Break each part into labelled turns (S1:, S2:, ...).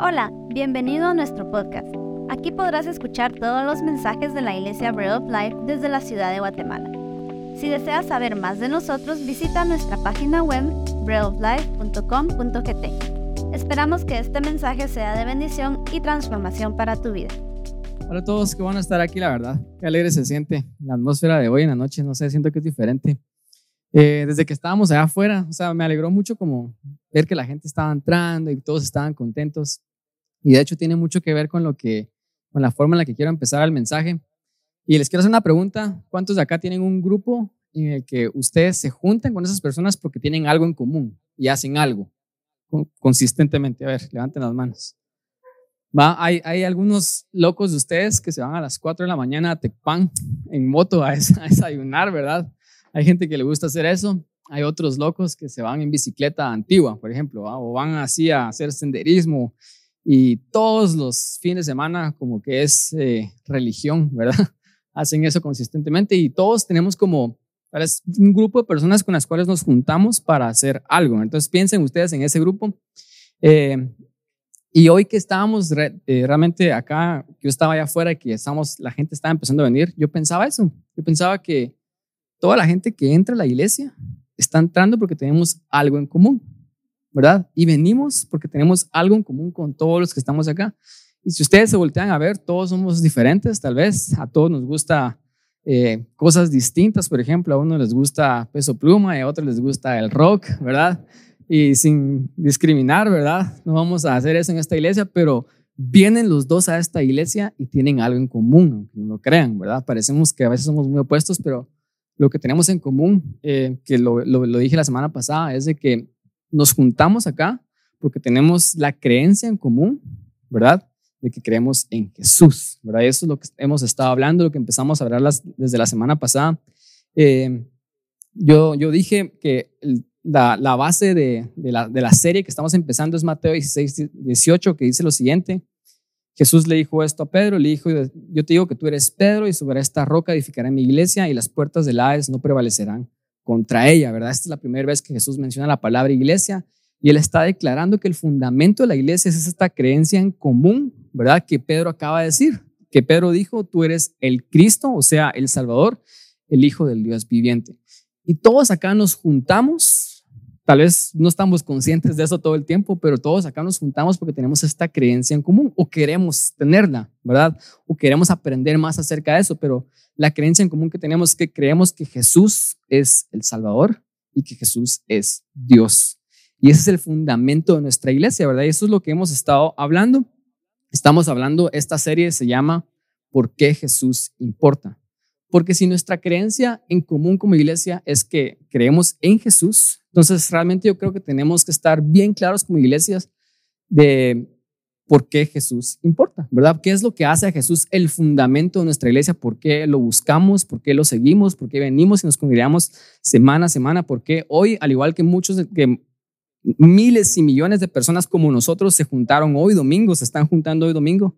S1: Hola, bienvenido a nuestro podcast. Aquí podrás escuchar todos los mensajes de la Iglesia Bread of Life desde la ciudad de Guatemala. Si deseas saber más de nosotros, visita nuestra página web breadoflife.com.gt. Esperamos que este mensaje sea de bendición y transformación para tu vida.
S2: Hola a todos van a estar aquí, la verdad. Qué alegre se siente la atmósfera de hoy en la noche. No sé, siento que es diferente. Eh, desde que estábamos allá afuera, o sea, me alegró mucho como ver que la gente estaba entrando y todos estaban contentos. Y de hecho tiene mucho que ver con lo que, con la forma en la que quiero empezar el mensaje. Y les quiero hacer una pregunta. ¿Cuántos de acá tienen un grupo en el que ustedes se juntan con esas personas porque tienen algo en común y hacen algo consistentemente? A ver, levanten las manos. Va, hay, algunos locos de ustedes que se van a las 4 de la mañana a Tecpan en moto a desayunar, ¿verdad? Hay gente que le gusta hacer eso. Hay otros locos que se van en bicicleta antigua, por ejemplo, o van así a hacer senderismo y todos los fines de semana como que es eh, religión, ¿verdad? Hacen eso consistentemente y todos tenemos como un grupo de personas con las cuales nos juntamos para hacer algo. Entonces piensen ustedes en ese grupo. Eh, y hoy que estábamos eh, realmente acá, yo estaba allá afuera, que estamos, la gente estaba empezando a venir, yo pensaba eso. Yo pensaba que toda la gente que entra a la iglesia está entrando porque tenemos algo en común, ¿verdad? Y venimos porque tenemos algo en común con todos los que estamos acá. Y si ustedes se voltean a ver, todos somos diferentes, tal vez a todos nos gusta eh, cosas distintas, por ejemplo, a uno les gusta peso pluma y a otros les gusta el rock, ¿verdad? Y sin discriminar, ¿verdad? No vamos a hacer eso en esta iglesia, pero vienen los dos a esta iglesia y tienen algo en común, aunque no lo crean, ¿verdad? Parecemos que a veces somos muy opuestos, pero lo que tenemos en común, eh, que lo, lo, dije la semana pasada, es de que nos juntamos acá porque tenemos la creencia en común, ¿verdad? De que creemos en Jesús, ¿verdad? Eso es lo que hemos estado hablando, lo que empezamos a hablar desde la semana pasada. Eh, yo, yo dije que la, la base de, de, la, de la serie que estamos empezando es Mateo 16, 18, que dice lo siguiente. Jesús le dijo esto a Pedro, le dijo, yo te digo que tú eres Pedro y sobre esta roca edificaré mi iglesia y las puertas del Hades no prevalecerán contra ella, ¿verdad? Esta es la primera vez que Jesús menciona la palabra iglesia y él está declarando que el fundamento de la iglesia es esta creencia en común, ¿verdad? Que Pedro acaba de decir, que Pedro dijo, tú eres el Cristo, o sea, el Salvador, el Hijo del Dios viviente. Y todos acá nos juntamos Tal vez no estamos conscientes de eso todo el tiempo, pero todos acá nos juntamos porque tenemos esta creencia en común o queremos tenerla, ¿verdad? O queremos aprender más acerca de eso, pero la creencia en común que tenemos es que creemos que Jesús es el Salvador y que Jesús es Dios. Y ese es el fundamento de nuestra iglesia, ¿verdad? Y eso es lo que hemos estado hablando. Estamos hablando, esta serie se llama ¿Por qué Jesús importa? Porque si nuestra creencia en común como iglesia es que creemos en Jesús, entonces realmente yo creo que tenemos que estar bien claros como iglesias de por qué Jesús importa, ¿verdad? ¿Qué es lo que hace a Jesús el fundamento de nuestra iglesia? ¿Por qué lo buscamos? ¿Por qué lo seguimos? ¿Por qué venimos y nos congregamos semana a semana? ¿Por qué hoy, al igual que muchos, que miles y millones de personas como nosotros se juntaron hoy domingo, se están juntando hoy domingo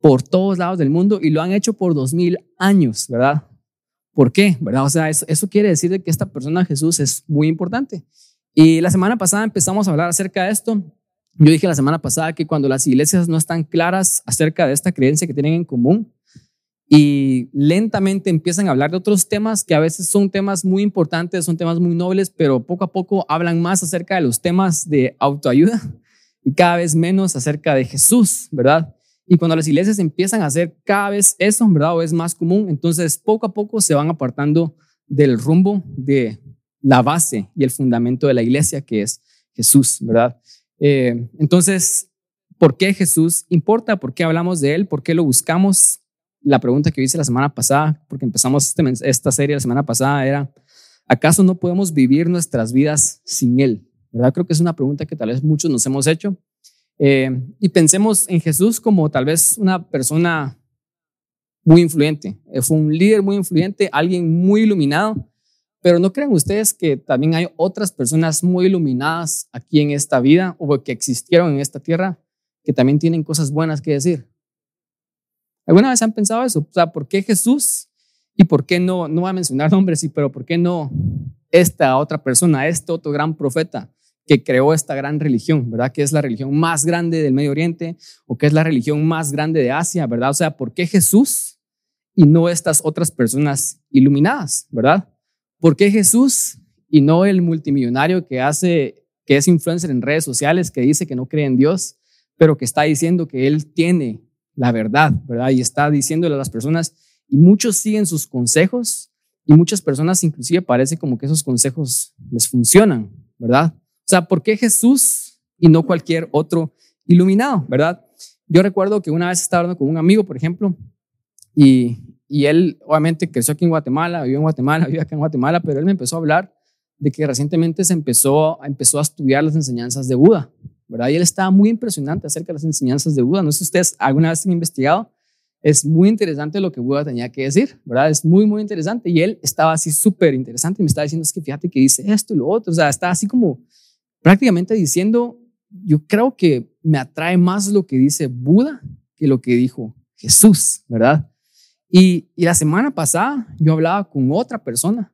S2: por todos lados del mundo y lo han hecho por dos mil años, ¿verdad? ¿Por qué? ¿Verdad? O sea, eso, quiere decir que esta persona Jesús es muy importante. Y la semana pasada empezamos a hablar acerca de esto. Yo dije la semana pasada que cuando las iglesias no están claras acerca de esta creencia que tienen en común y lentamente empiezan a hablar de otros temas que a veces son temas muy importantes, son temas muy nobles, pero poco a poco hablan más acerca de los temas de autoayuda y cada vez menos acerca de Jesús, ¿verdad? Y cuando las iglesias empiezan a hacer cada vez eso, ¿verdad? O es más común, entonces poco a poco se van apartando del rumbo de la base y el fundamento de la iglesia, que es Jesús, ¿verdad? Eh, entonces, ¿por qué Jesús importa? ¿Por qué hablamos de Él? ¿Por qué lo buscamos? La pregunta que hice la semana pasada, porque empezamos este esta serie la semana pasada, era, ¿acaso no podemos vivir nuestras vidas sin Él? ¿Verdad? Creo que es una pregunta que tal vez muchos nos hemos hecho. Eh, y pensemos en Jesús como tal vez una persona muy influyente. Eh, fue un líder muy influyente, alguien muy iluminado. Pero ¿no creen ustedes que también hay otras personas muy iluminadas aquí en esta vida o que existieron en esta tierra que también tienen cosas buenas que decir? ¿Alguna vez han pensado eso? O sea, ¿por qué Jesús? ¿Y por qué no, no voy a mencionar nombres, sí, pero por qué no esta otra persona, este otro gran profeta? Que creó esta gran religión, ¿verdad? Que es la religión más grande del Medio Oriente o que es la religión más grande de Asia, ¿verdad? O sea, ¿por qué Jesús y no estas otras personas iluminadas, ¿verdad? ¿Por qué Jesús y no el multimillonario que hace, que es influencer en redes sociales, que dice que no cree en Dios, pero que está diciendo que él tiene la verdad, ¿verdad? Y está diciéndole a las personas, y muchos siguen sus consejos, y muchas personas inclusive parece como que esos consejos les funcionan, ¿verdad? O sea, ¿por qué Jesús y no cualquier otro iluminado, ¿verdad? Yo recuerdo que una vez estaba hablando con un amigo, por ejemplo, y, y él obviamente creció aquí en Guatemala, vivió en Guatemala, vive acá en Guatemala, pero él me empezó a hablar de que recientemente se empezó, empezó a estudiar las enseñanzas de Buda, ¿verdad? Y él estaba muy impresionante acerca de las enseñanzas de Buda. No sé si ustedes alguna vez han investigado, es muy interesante lo que Buda tenía que decir, ¿verdad? Es muy, muy interesante. Y él estaba así súper interesante y me estaba diciendo, es que fíjate que dice esto y lo otro. O sea, está así como prácticamente diciendo, yo creo que me atrae más lo que dice Buda que lo que dijo Jesús, ¿verdad? Y, y la semana pasada yo hablaba con otra persona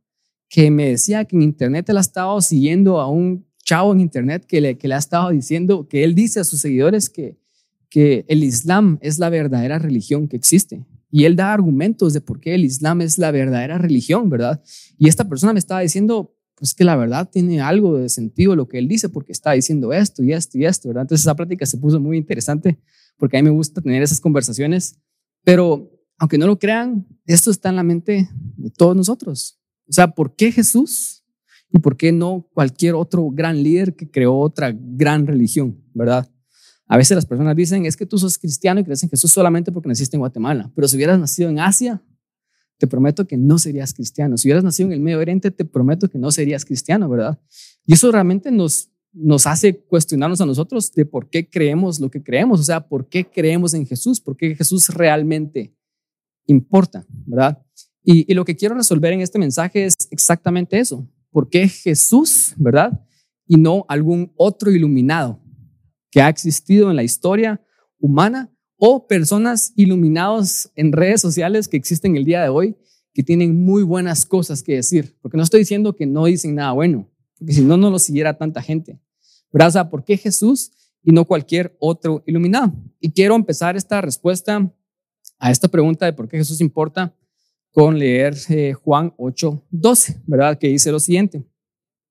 S2: que me decía que en internet él ha estado siguiendo a un chavo en internet que le, que le ha estado diciendo, que él dice a sus seguidores que, que el Islam es la verdadera religión que existe. Y él da argumentos de por qué el Islam es la verdadera religión, ¿verdad? Y esta persona me estaba diciendo, pues que la verdad tiene algo de sentido lo que él dice porque está diciendo esto y esto y esto, ¿verdad? Entonces esa práctica se puso muy interesante porque a mí me gusta tener esas conversaciones, pero aunque no lo crean, esto está en la mente de todos nosotros. O sea, ¿por qué Jesús? ¿Y por qué no cualquier otro gran líder que creó otra gran religión, verdad? A veces las personas dicen, es que tú sos cristiano y crees en Jesús solamente porque naciste en Guatemala, pero si hubieras nacido en Asia, te prometo que no serías cristiano. Si hubieras nacido en el Medio Oriente, te prometo que no serías cristiano, ¿verdad? Y eso realmente nos, nos hace cuestionarnos a nosotros de por qué creemos lo que creemos, o sea, por qué creemos en Jesús, por qué Jesús realmente importa, ¿verdad? Y, lo que quiero resolver en este mensaje es exactamente eso. ¿Por qué Jesús, verdad? Y no algún otro iluminado que ha existido en la historia humana o personas iluminados en redes sociales que existen el día de hoy que tienen muy buenas cosas que decir. Porque no estoy diciendo que no dicen nada bueno, porque si no, no lo siguiera tanta gente. ¿Verdad? O sea, ¿por qué Jesús y no cualquier otro iluminado? Y quiero empezar esta respuesta a esta pregunta de por qué Jesús importa con leer eh, Juan 8, 12, ¿verdad? Que dice lo siguiente.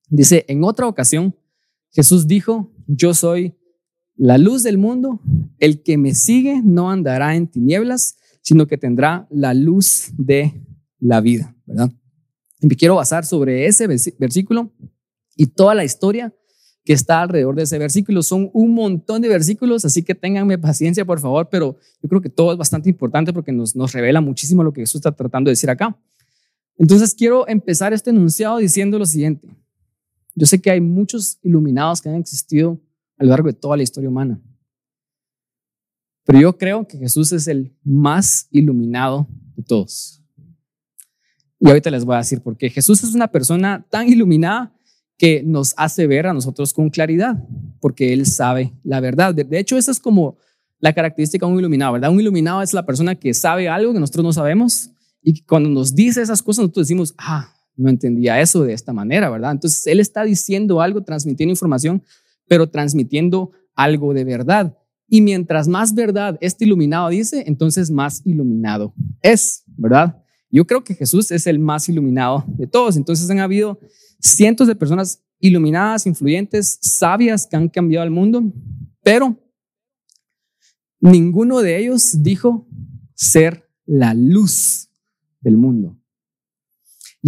S2: Dice, en otra ocasión, Jesús dijo, yo soy la luz del mundo, el que me sigue no andará en tinieblas, sino que tendrá la luz de la vida, ¿verdad? Y me quiero basar sobre ese versículo y toda la historia que está alrededor de ese versículo. Son un montón de versículos, así que ténganme paciencia, por favor, pero yo creo que todo es bastante importante porque nos, nos revela muchísimo lo que Jesús está tratando de decir acá. Entonces quiero empezar este enunciado diciendo lo siguiente. Yo sé que hay muchos iluminados que han existido a lo largo de toda la historia humana, pero yo creo que Jesús es el más iluminado de todos. Y ahorita les voy a decir por qué. Jesús es una persona tan iluminada que nos hace ver a nosotros con claridad, porque Él sabe la verdad. De, hecho, esa es como la característica de un iluminado, ¿verdad? Un iluminado es la persona que sabe algo que nosotros no sabemos y cuando nos dice esas cosas nosotros decimos, ah, no entendía eso de esta manera, ¿verdad? Entonces Él está diciendo algo, transmitiendo información, pero transmitiendo algo de verdad. Y mientras más verdad este iluminado dice, entonces más iluminado es, ¿verdad? Yo creo que Jesús es el más iluminado de todos. Entonces han habido cientos de personas iluminadas, influyentes, sabias que han cambiado el mundo, pero ninguno de ellos dijo ser la luz del mundo.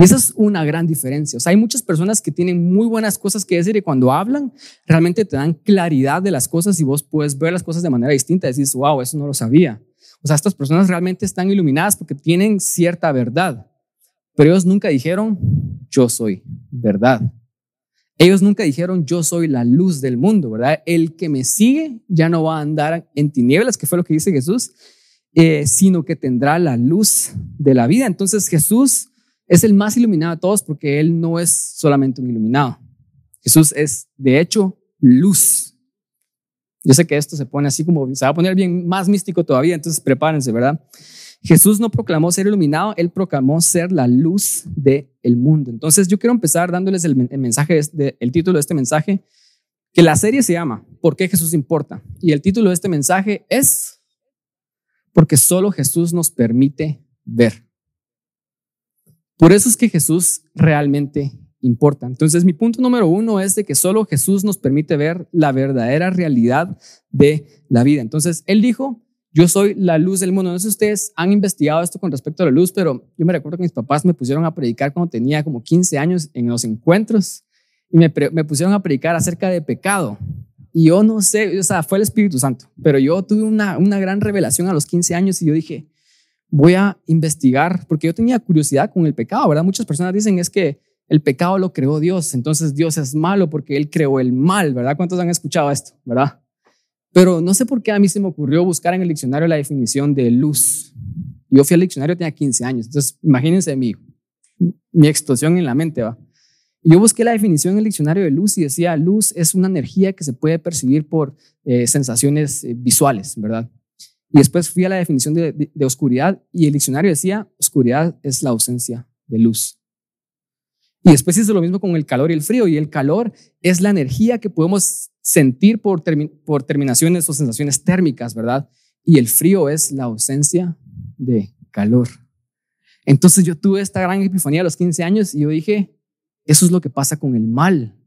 S2: Y esa es una gran diferencia. O sea, hay muchas personas que tienen muy buenas cosas que decir y cuando hablan, realmente te dan claridad de las cosas y vos puedes ver las cosas de manera distinta. Decís, wow, eso no lo sabía. O sea, estas personas realmente están iluminadas porque tienen cierta verdad. Pero ellos nunca dijeron, yo soy verdad. Ellos nunca dijeron, yo soy la luz del mundo, ¿verdad? El que me sigue ya no va a andar en tinieblas, que fue lo que dice Jesús, eh, sino que tendrá la luz de la vida. Entonces Jesús es el más iluminado de todos porque Él no es solamente un iluminado. Jesús es, de hecho, luz. Yo sé que esto se pone así como, se va a poner bien más místico todavía, entonces prepárense, ¿verdad? Jesús no proclamó ser iluminado, él proclamó ser la luz del mundo. Entonces yo quiero empezar dándoles el, mensaje, el título de este mensaje, que la serie se llama ¿Por qué Jesús importa? Y el título de este mensaje es Porque solo Jesús nos permite ver. Por eso es que Jesús realmente importa. Entonces, mi punto número uno es de que solo Jesús nos permite ver la verdadera realidad de la vida. Entonces, Él dijo, yo soy la luz del mundo. No sé si ustedes han investigado esto con respecto a la luz, pero yo me recuerdo que mis papás me pusieron a predicar cuando tenía como 15 años en los encuentros y me, pusieron a predicar acerca de pecado. Y yo no sé, o sea, fue el Espíritu Santo, pero yo tuve una, una gran revelación a los 15 años y yo dije, voy a investigar, porque yo tenía curiosidad con el pecado, ¿verdad? Muchas personas dicen es que el pecado lo creó Dios, entonces Dios es malo porque Él creó el mal, ¿verdad? ¿Cuántos han escuchado esto, verdad? Pero no sé por qué a mí se me ocurrió buscar en el diccionario la definición de luz. Yo fui al diccionario, tenía 15 años, entonces imagínense mi, mi explosión en la mente, ¿va? yo busqué la definición en el diccionario de luz y decía, luz es una energía que se puede percibir por eh, sensaciones eh, visuales, ¿verdad? Y después fui a la definición de, oscuridad y el diccionario decía, oscuridad es la ausencia de luz. Y después hice lo mismo con el calor y el frío. Y el calor es la energía que podemos sentir por, por terminaciones o sensaciones térmicas, ¿verdad? Y el frío es la ausencia de calor. Entonces yo tuve esta gran epifanía a los 15 años y yo dije, eso es lo que pasa con el mal,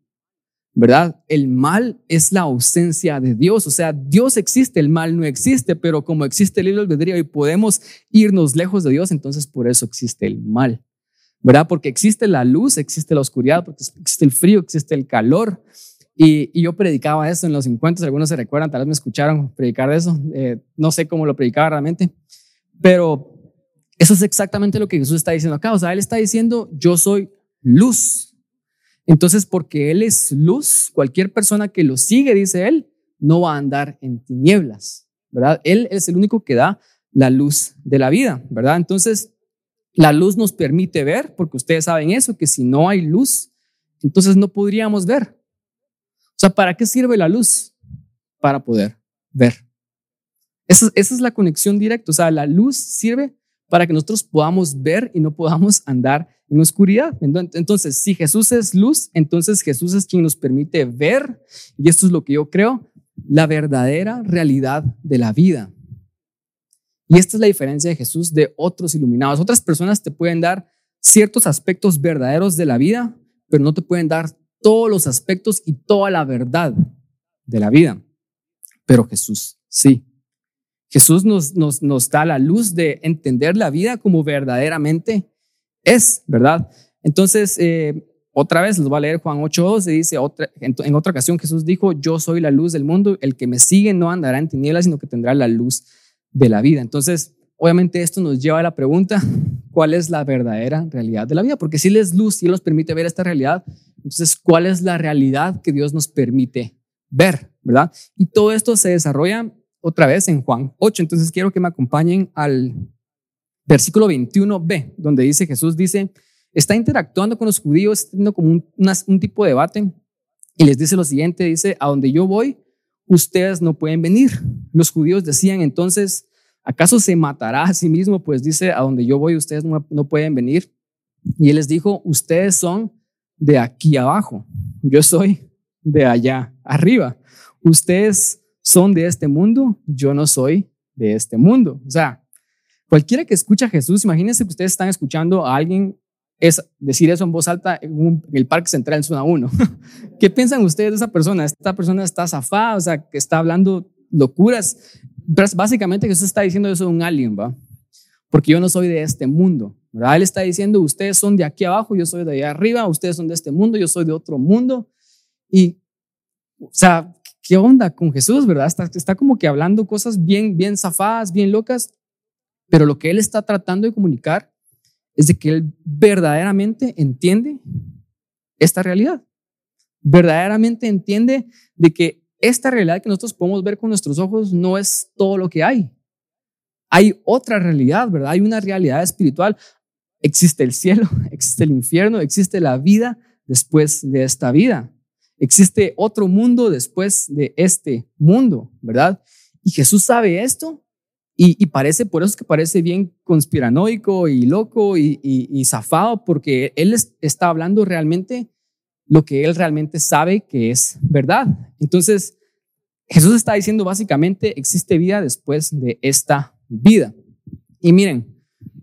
S2: ¿verdad? El mal es la ausencia de Dios, o sea, Dios existe, el mal no existe, pero como existe el libre albedrío y podemos irnos lejos de Dios, entonces por eso existe el mal, ¿verdad? Porque existe la luz, existe la oscuridad, existe el frío, existe el calor. Y, yo predicaba eso en los encuentros, algunos se recuerdan, tal vez me escucharon predicar de eso, eh, no sé cómo lo predicaba realmente, pero eso es exactamente lo que Jesús está diciendo acá, o sea, Él está diciendo, yo soy luz. Entonces, porque Él es luz, cualquier persona que lo sigue, dice Él, no va a andar en tinieblas, ¿verdad? Él es el único que da la luz de la vida, ¿verdad? Entonces, la luz nos permite ver, porque ustedes saben eso, que si no hay luz, entonces no podríamos ver. O sea, ¿para qué sirve la luz? Para poder ver. Esa, esa es la conexión directa. O sea, la luz sirve para que nosotros podamos ver y no podamos andar en oscuridad. Entonces, si Jesús es luz, entonces Jesús es quien nos permite ver, y esto es lo que yo creo, la verdadera realidad de la vida. Y esta es la diferencia de Jesús de otros iluminados. Otras personas te pueden dar ciertos aspectos verdaderos de la vida, pero no te pueden dar todos los aspectos y toda la verdad de la vida. Pero Jesús sí. Jesús nos, da la luz de entender la vida como verdaderamente es, ¿verdad? Entonces, eh, otra vez les voy a leer Juan 8.2, dice, en, otra ocasión Jesús dijo, yo soy la luz del mundo, el que me sigue no andará en tinieblas, sino que tendrá la luz de la vida. Entonces, obviamente esto nos lleva a la pregunta, ¿cuál es la verdadera realidad de la vida? Porque si Él es luz y Él nos permite ver esta realidad, entonces, ¿cuál es la realidad que Dios nos permite ver? ¿Verdad? Y todo esto se desarrolla otra vez en Juan 8. Entonces, quiero que me acompañen al versículo 21b, donde dice Jesús dice, está interactuando con los judíos, teniendo como un, un tipo de debate, y les dice lo siguiente, dice, a donde yo voy, ustedes no pueden venir. Los judíos decían entonces, ¿acaso se matará a sí mismo? Pues dice, a donde yo voy, ustedes no, no pueden venir. Y él les dijo, ustedes son de aquí abajo, yo soy de allá arriba. Ustedes son de este mundo, yo no soy de este mundo. O sea, Cualquiera que escucha a Jesús, imagínense que ustedes están escuchando a alguien es decir eso en voz alta en, el Parque Central en Zona 1. ¿Qué piensan ustedes de esa persona? Esta persona está zafada, o sea, que está hablando locuras. Básicamente Jesús está diciendo eso de un alien, ¿va? Porque yo no soy de este mundo, ¿verdad? Él está diciendo, ustedes son de aquí abajo, yo soy de allá arriba, ustedes son de este mundo, yo soy de otro mundo. Y, o sea, ¿qué onda con Jesús, verdad? Está, como que hablando cosas bien, bien zafadas, bien locas, pero lo que él está tratando de comunicar es de que él verdaderamente entiende esta realidad. Verdaderamente entiende de que esta realidad que nosotros podemos ver con nuestros ojos no es todo lo que hay. Hay otra realidad, ¿verdad? Hay una realidad espiritual. Existe el cielo, existe el infierno, existe la vida después de esta vida. Existe otro mundo después de este mundo, ¿verdad? Y Jesús sabe esto y, parece, por eso es que parece bien conspiranoico y loco y, y, zafado, porque él está hablando realmente lo que él realmente sabe que es verdad. Entonces, Jesús está diciendo básicamente, existe vida después de esta vida. Y miren,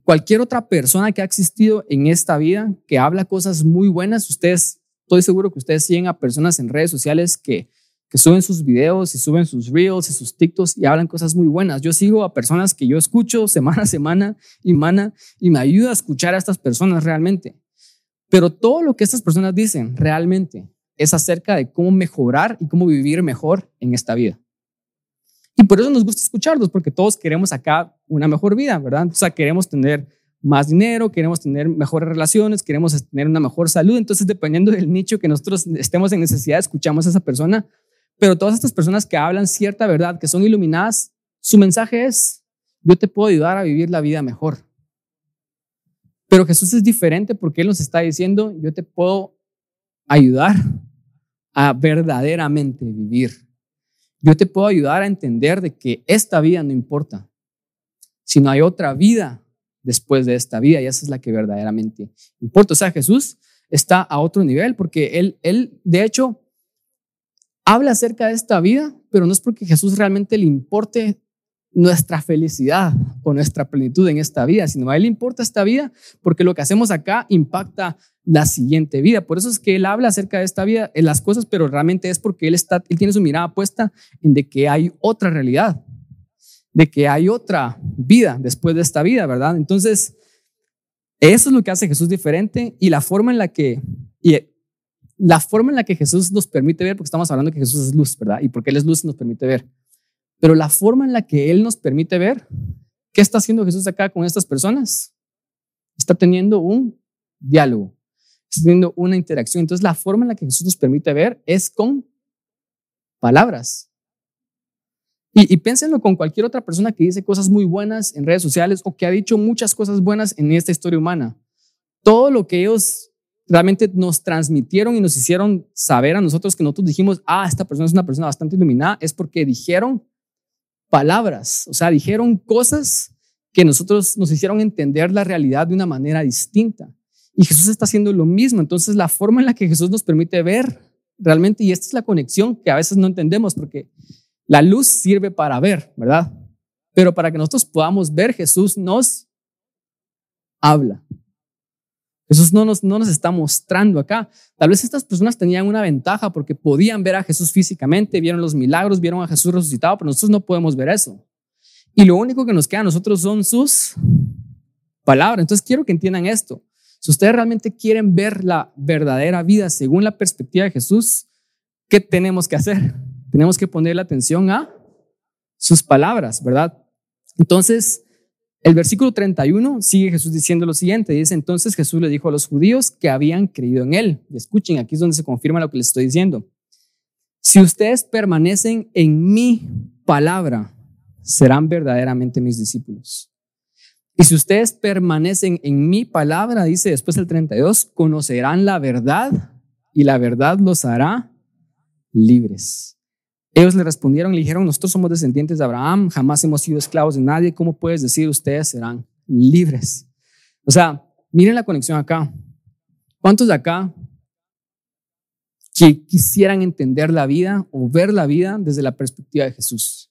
S2: cualquier otra persona que ha existido en esta vida, que habla cosas muy buenas, ustedes, estoy seguro que ustedes siguen a personas en redes sociales que, suben sus videos y suben sus reels y sus TikToks y hablan cosas muy buenas. Yo sigo a personas que yo escucho semana a semana y mana y me ayuda a escuchar a estas personas realmente. Pero todo lo que estas personas dicen realmente es acerca de cómo mejorar y cómo vivir mejor en esta vida. Y por eso nos gusta escucharlos, porque todos queremos acá una mejor vida, ¿verdad? O sea, queremos tener más dinero, queremos tener mejores relaciones, queremos tener una mejor salud. Entonces, dependiendo del nicho que nosotros estemos en necesidad, escuchamos a esa persona. Pero todas estas personas que hablan cierta verdad, que son iluminadas, su mensaje es, yo te puedo ayudar a vivir la vida mejor. Pero Jesús es diferente porque Él nos está diciendo, yo te puedo ayudar a verdaderamente vivir. Yo te puedo ayudar a entender de que esta vida no importa, sino hay otra vida después de esta vida y esa es la que verdaderamente importa. O sea, Jesús está a otro nivel porque Él, él de hecho, habla acerca de esta vida, pero no es porque Jesús realmente le importe nuestra felicidad o nuestra plenitud en esta vida, sino a Él le importa esta vida porque lo que hacemos acá impacta la siguiente vida. Por eso es que Él habla acerca de esta vida, en las cosas, pero realmente es porque Él, está, él tiene su mirada puesta en de que hay otra realidad, de que hay otra vida después de esta vida, ¿verdad? Entonces, eso es lo que hace Jesús diferente y la forma en la que... Y la forma en la que Jesús nos permite ver, porque estamos hablando que Jesús es luz, ¿verdad? Y porque Él es luz nos permite ver. Pero la forma en la que Él nos permite ver, ¿qué está haciendo Jesús acá con estas personas? Está teniendo un diálogo, está teniendo una interacción. Entonces la forma en la que Jesús nos permite ver es con palabras. Y, y piénsenlo con cualquier otra persona que dice cosas muy buenas en redes sociales o que ha dicho muchas cosas buenas en esta historia humana. Todo lo que ellos realmente nos transmitieron y nos hicieron saber a nosotros que nosotros dijimos, ah, esta persona es una persona bastante iluminada, es porque dijeron palabras, o sea, dijeron cosas que nosotros nos hicieron entender la realidad de una manera distinta. Y Jesús está haciendo lo mismo. Entonces, la forma en la que Jesús nos permite ver realmente, y esta es la conexión que a veces no entendemos, porque la luz sirve para ver, ¿verdad? Pero para que nosotros podamos ver, Jesús nos habla. Jesús no nos, no nos está mostrando acá. Tal vez estas personas tenían una ventaja porque podían ver a Jesús físicamente, vieron los milagros, vieron a Jesús resucitado, pero nosotros no podemos ver eso. Y lo único que nos queda a nosotros son sus palabras. Entonces quiero que entiendan esto. Si ustedes realmente quieren ver la verdadera vida según la perspectiva de Jesús, ¿qué tenemos que hacer? Tenemos que poner la atención a sus palabras, ¿verdad? Entonces, el versículo 31 sigue Jesús diciendo lo siguiente, dice, entonces Jesús le dijo a los judíos que habían creído en él. Y escuchen, aquí es donde se confirma lo que les estoy diciendo. Si ustedes permanecen en mi palabra, serán verdaderamente mis discípulos. Y si ustedes permanecen en mi palabra, dice después el 32, conocerán la verdad y la verdad los hará libres. Ellos le respondieron, le dijeron, nosotros somos descendientes de Abraham, jamás hemos sido esclavos de nadie, ¿cómo puedes decir ustedes serán libres? O sea, miren la conexión acá. ¿Cuántos de acá que quisieran entender la vida o ver la vida desde la perspectiva de Jesús?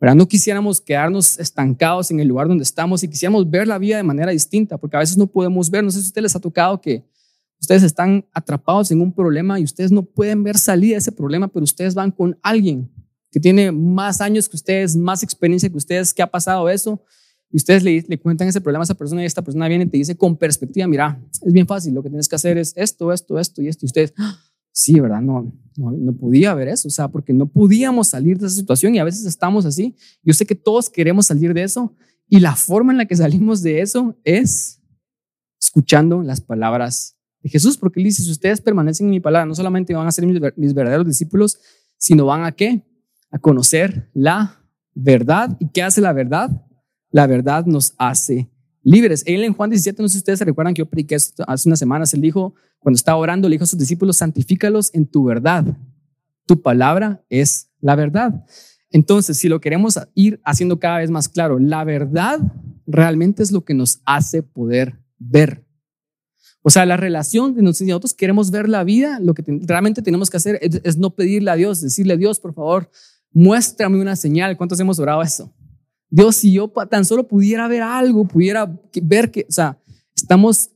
S2: ¿Verdad? No quisiéramos quedarnos estancados en el lugar donde estamos y quisiéramos ver la vida de manera distinta, porque a veces no podemos ver. No sé si a ustedes les ha tocado que Ustedes están atrapados en un problema y ustedes no pueden ver salida de ese problema, pero ustedes van con alguien que tiene más años que ustedes, más experiencia que ustedes, que ha pasado eso, y ustedes le, cuentan ese problema a esa persona y esta persona viene y te dice con perspectiva, mira, es bien fácil, lo que tienes que hacer es esto, esto, esto y esto. Y ustedes, ¡Ah! sí, ¿verdad? No, no, no podía ver eso, o sea, porque no podíamos salir de esa situación y a veces estamos así. Yo sé que todos queremos salir de eso y la forma en la que salimos de eso es escuchando las palabras de Jesús, porque él dice, si ustedes permanecen en mi palabra, no solamente van a ser mis, verdaderos discípulos, sino van a qué? A conocer la verdad. ¿Y qué hace la verdad? La verdad nos hace libres. Él en Juan 17, no sé si ustedes se recuerdan que yo prediqué esto hace unas semanas, él dijo, cuando estaba orando, le dijo a sus discípulos, santifícalos en tu verdad. Tu palabra es la verdad. Entonces, si lo queremos ir haciendo cada vez más claro, la verdad realmente es lo que nos hace poder ver. O sea, la relación de nosotros queremos ver la vida, lo que realmente tenemos que hacer es, no pedirle a Dios, decirle a Dios, por favor, muéstrame una señal. ¿Cuántos hemos orado eso? Dios, si yo tan solo pudiera ver algo, pudiera ver que, o sea, estamos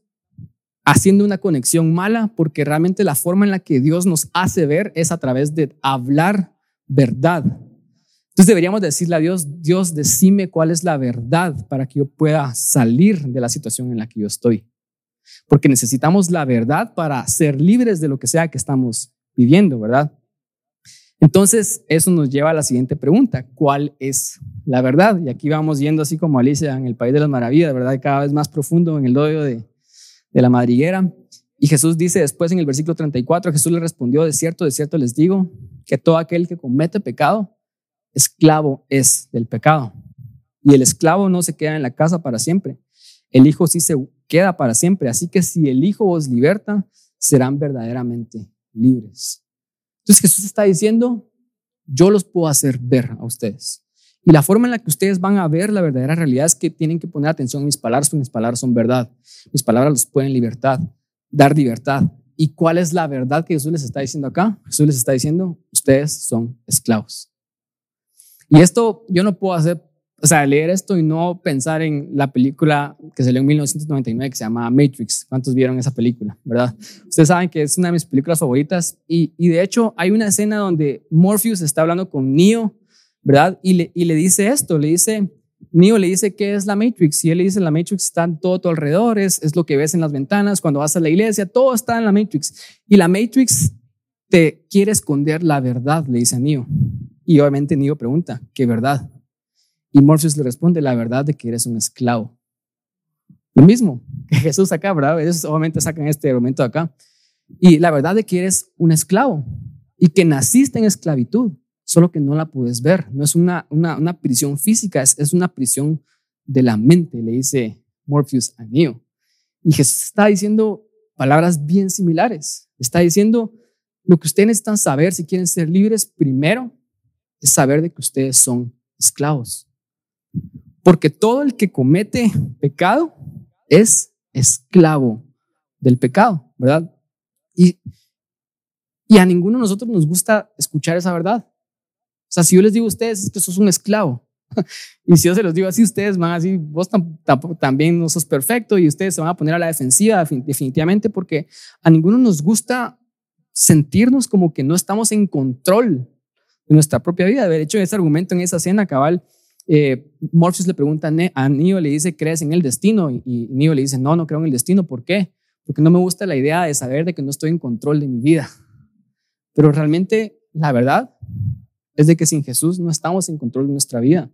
S2: haciendo una conexión mala porque realmente la forma en la que Dios nos hace ver es a través de hablar verdad. Entonces deberíamos decirle a Dios, Dios, decime cuál es la verdad para que yo pueda salir de la situación en la que yo estoy. Porque necesitamos la verdad para ser libres de lo que sea que estamos viviendo, ¿verdad? Entonces, eso nos lleva a la siguiente pregunta, ¿cuál es la verdad? Y aquí vamos yendo así como Alicia en el País de las Maravillas, ¿verdad? Cada vez más profundo en el doyo de, de la madriguera. Y Jesús dice después en el versículo 34, Jesús le respondió, de cierto, de cierto les digo, que todo aquel que comete pecado, esclavo es del pecado. Y el esclavo no se queda en la casa para siempre. El Hijo sí se queda para siempre. Así que si el Hijo os liberta, serán verdaderamente libres. Entonces Jesús está diciendo, yo los puedo hacer ver a ustedes. Y la forma en la que ustedes van a ver la verdadera realidad es que tienen que poner atención a mis palabras, porque mis palabras son verdad. Mis palabras los pueden libertad, dar libertad. ¿Y cuál es la verdad que Jesús les está diciendo acá? Jesús les está diciendo, ustedes son esclavos. Y esto yo no puedo hacer, o sea, leer esto y no pensar en la película que salió en 1999 que se llama Matrix. ¿Cuántos vieron esa película? ¿Verdad? Ustedes saben que es una de mis películas favoritas y, y de hecho hay una escena donde Morpheus está hablando con Neo ¿verdad? Y le, y le dice esto, le dice, Neo le dice qué es la Matrix y él le dice la Matrix está en todo tu alrededor, es, es lo que ves en las ventanas, cuando vas a la iglesia, todo está en la Matrix. Y la Matrix te quiere esconder la verdad, le dice a Neo. Y obviamente Neo pregunta, ¿qué verdad? Y Morpheus le responde, la verdad de que eres un esclavo. Lo mismo que Jesús acá, ¿verdad? Ellos obviamente sacan este argumento acá. Y la verdad de que eres un esclavo y que naciste en esclavitud solo que no la puedes ver. No es una, una, prisión física, es, es, una prisión de la mente, le dice Morpheus a Neo. Y Jesús está diciendo palabras bien similares. Está diciendo, lo que ustedes necesitan saber si quieren ser libres, primero es saber de que ustedes son esclavos. Porque todo el que comete pecado es esclavo del pecado, ¿verdad? Y, y a ninguno de nosotros nos gusta escuchar esa verdad. O sea, si yo les digo a ustedes es que sos un esclavo, y si yo se los digo así, ustedes van así, vos también no sos perfecto y ustedes se van a poner a la defensiva definitivamente porque a ninguno nos gusta sentirnos como que no estamos en control de nuestra propia vida. De hecho, ese argumento en esa escena, cabal, eh, Morpheus le pregunta a Neo, le dice, ¿crees en el destino? Y, y Neo le dice, no, no creo en el destino. ¿Por qué? Porque no me gusta la idea de saber de que no estoy en control de mi vida. Pero realmente, la verdad es de que sin Jesús no estamos en control de nuestra vida.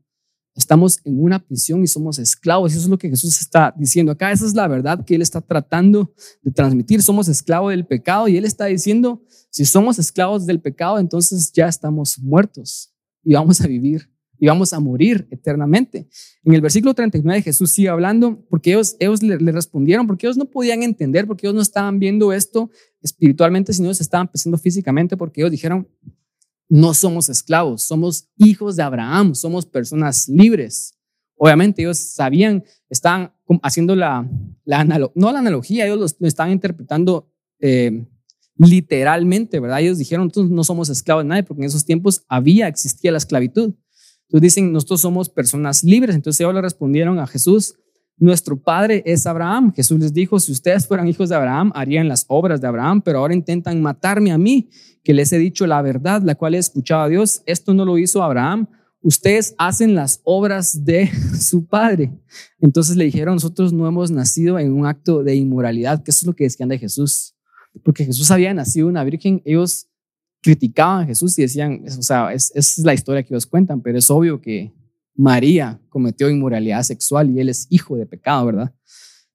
S2: Estamos en una prisión y somos esclavos. Y eso es lo que Jesús está diciendo acá. Esa es la verdad que Él está tratando de transmitir. Somos esclavos del pecado y Él está diciendo, si somos esclavos del pecado, entonces ya estamos muertos y vamos a vivir y vamos a morir eternamente. En el versículo 39 Jesús sigue hablando porque ellos, ellos le, le, respondieron, porque ellos no podían entender, porque ellos no estaban viendo esto espiritualmente, sino ellos estaban pensando físicamente, porque ellos dijeron, no somos esclavos, somos hijos de Abraham, somos personas libres. Obviamente ellos sabían, estaban haciendo la, la no la analogía, ellos lo, estaban interpretando eh, literalmente, ¿verdad? Ellos dijeron, nosotros no somos esclavos de nadie, porque en esos tiempos había, existía la esclavitud. Entonces dicen, nosotros somos personas libres. Entonces ellos le respondieron a Jesús, nuestro padre es Abraham. Jesús les dijo, si ustedes fueran hijos de Abraham, harían las obras de Abraham, pero ahora intentan matarme a mí, que les he dicho la verdad, la cual he escuchado a Dios. Esto no lo hizo Abraham. Ustedes hacen las obras de su padre. Entonces le dijeron, nosotros no hemos nacido en un acto de inmoralidad, que eso es lo que decían de Jesús. Porque Jesús había nacido una virgen, ellos criticaban a Jesús y decían, o sea, es, es la historia que ellos cuentan, pero es obvio que María cometió inmoralidad sexual y él es hijo de pecado, ¿verdad?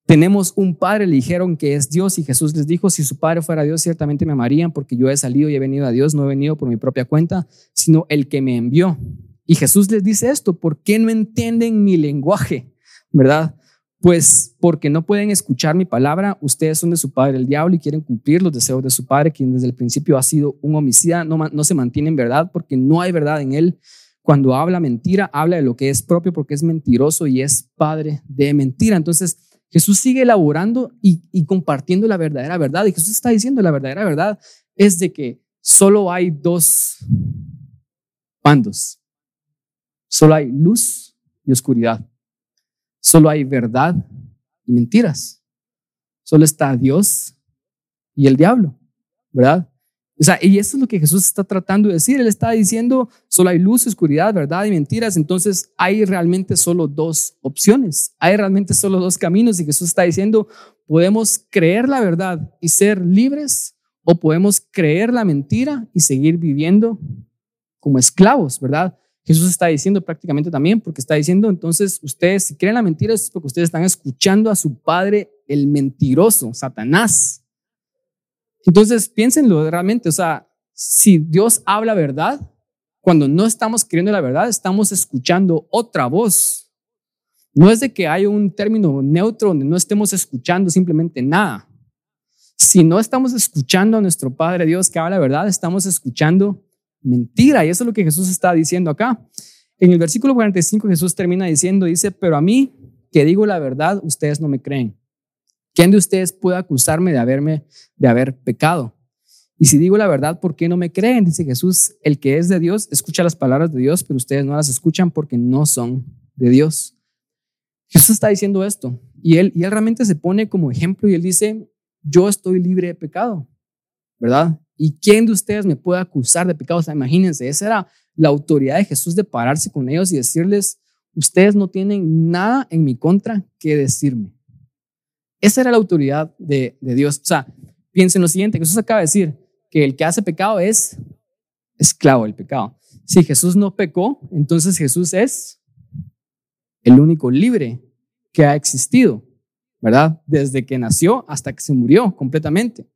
S2: Tenemos un padre, le dijeron que es Dios y Jesús les dijo, si su padre fuera Dios, ciertamente me amarían porque yo he salido y he venido a Dios, no he venido por mi propia cuenta, sino el que me envió. Y Jesús les dice esto, ¿por qué no entienden mi lenguaje? ¿Verdad? Pues porque no pueden escuchar mi palabra, ustedes son de su padre el diablo y quieren cumplir los deseos de su padre, quien desde el principio ha sido un homicida, no, se mantiene en verdad porque no hay verdad en él. Cuando habla mentira, habla de lo que es propio porque es mentiroso y es padre de mentira. Entonces, Jesús sigue elaborando y, y compartiendo la verdadera verdad. Y Jesús está diciendo la verdadera verdad es de que solo hay dos bandos. Solo hay luz y oscuridad. Solo hay verdad y mentiras. Solo está Dios y el diablo, ¿verdad? O sea, y eso es lo que Jesús está tratando de decir. Él está diciendo, solo hay luz, oscuridad, verdad y mentiras. Entonces hay realmente solo dos opciones. Hay realmente solo dos caminos. Y Jesús está diciendo, podemos creer la verdad y ser libres o podemos creer la mentira y seguir viviendo como esclavos, ¿verdad? Jesús está diciendo prácticamente también, porque está diciendo, entonces ustedes si creen la mentira es porque ustedes están escuchando a su padre, el mentiroso, Satanás. Entonces, piénsenlo realmente, o sea, si Dios habla verdad, cuando no estamos creyendo la verdad, estamos escuchando otra voz. No es de que haya un término neutro donde no estemos escuchando simplemente nada. Si no estamos escuchando a nuestro Padre Dios que habla verdad, estamos escuchando mentira. Y eso es lo que Jesús está diciendo acá. En el versículo 45 Jesús termina diciendo, dice, pero a mí que digo la verdad, ustedes no me creen. ¿Quién de ustedes puede acusarme de haberme de haber pecado? Y si digo la verdad, ¿por qué no me creen? Dice Jesús, el que es de Dios escucha las palabras de Dios, pero ustedes no las escuchan porque no son de Dios. Jesús está diciendo esto y él, y él realmente se pone como ejemplo y él dice, yo estoy libre de pecado, ¿verdad? ¿Y quién de ustedes me puede acusar de pecado? O sea, imagínense, esa era la autoridad de Jesús de pararse con ellos y decirles, ustedes no tienen nada en mi contra que decirme. Esa era la autoridad de, Dios. O sea, piensen lo siguiente, Jesús acaba de decir que el que hace pecado es esclavo del pecado. Si Jesús no pecó, entonces Jesús es el único libre que ha existido, ¿verdad? Desde que nació hasta que se murió completamente.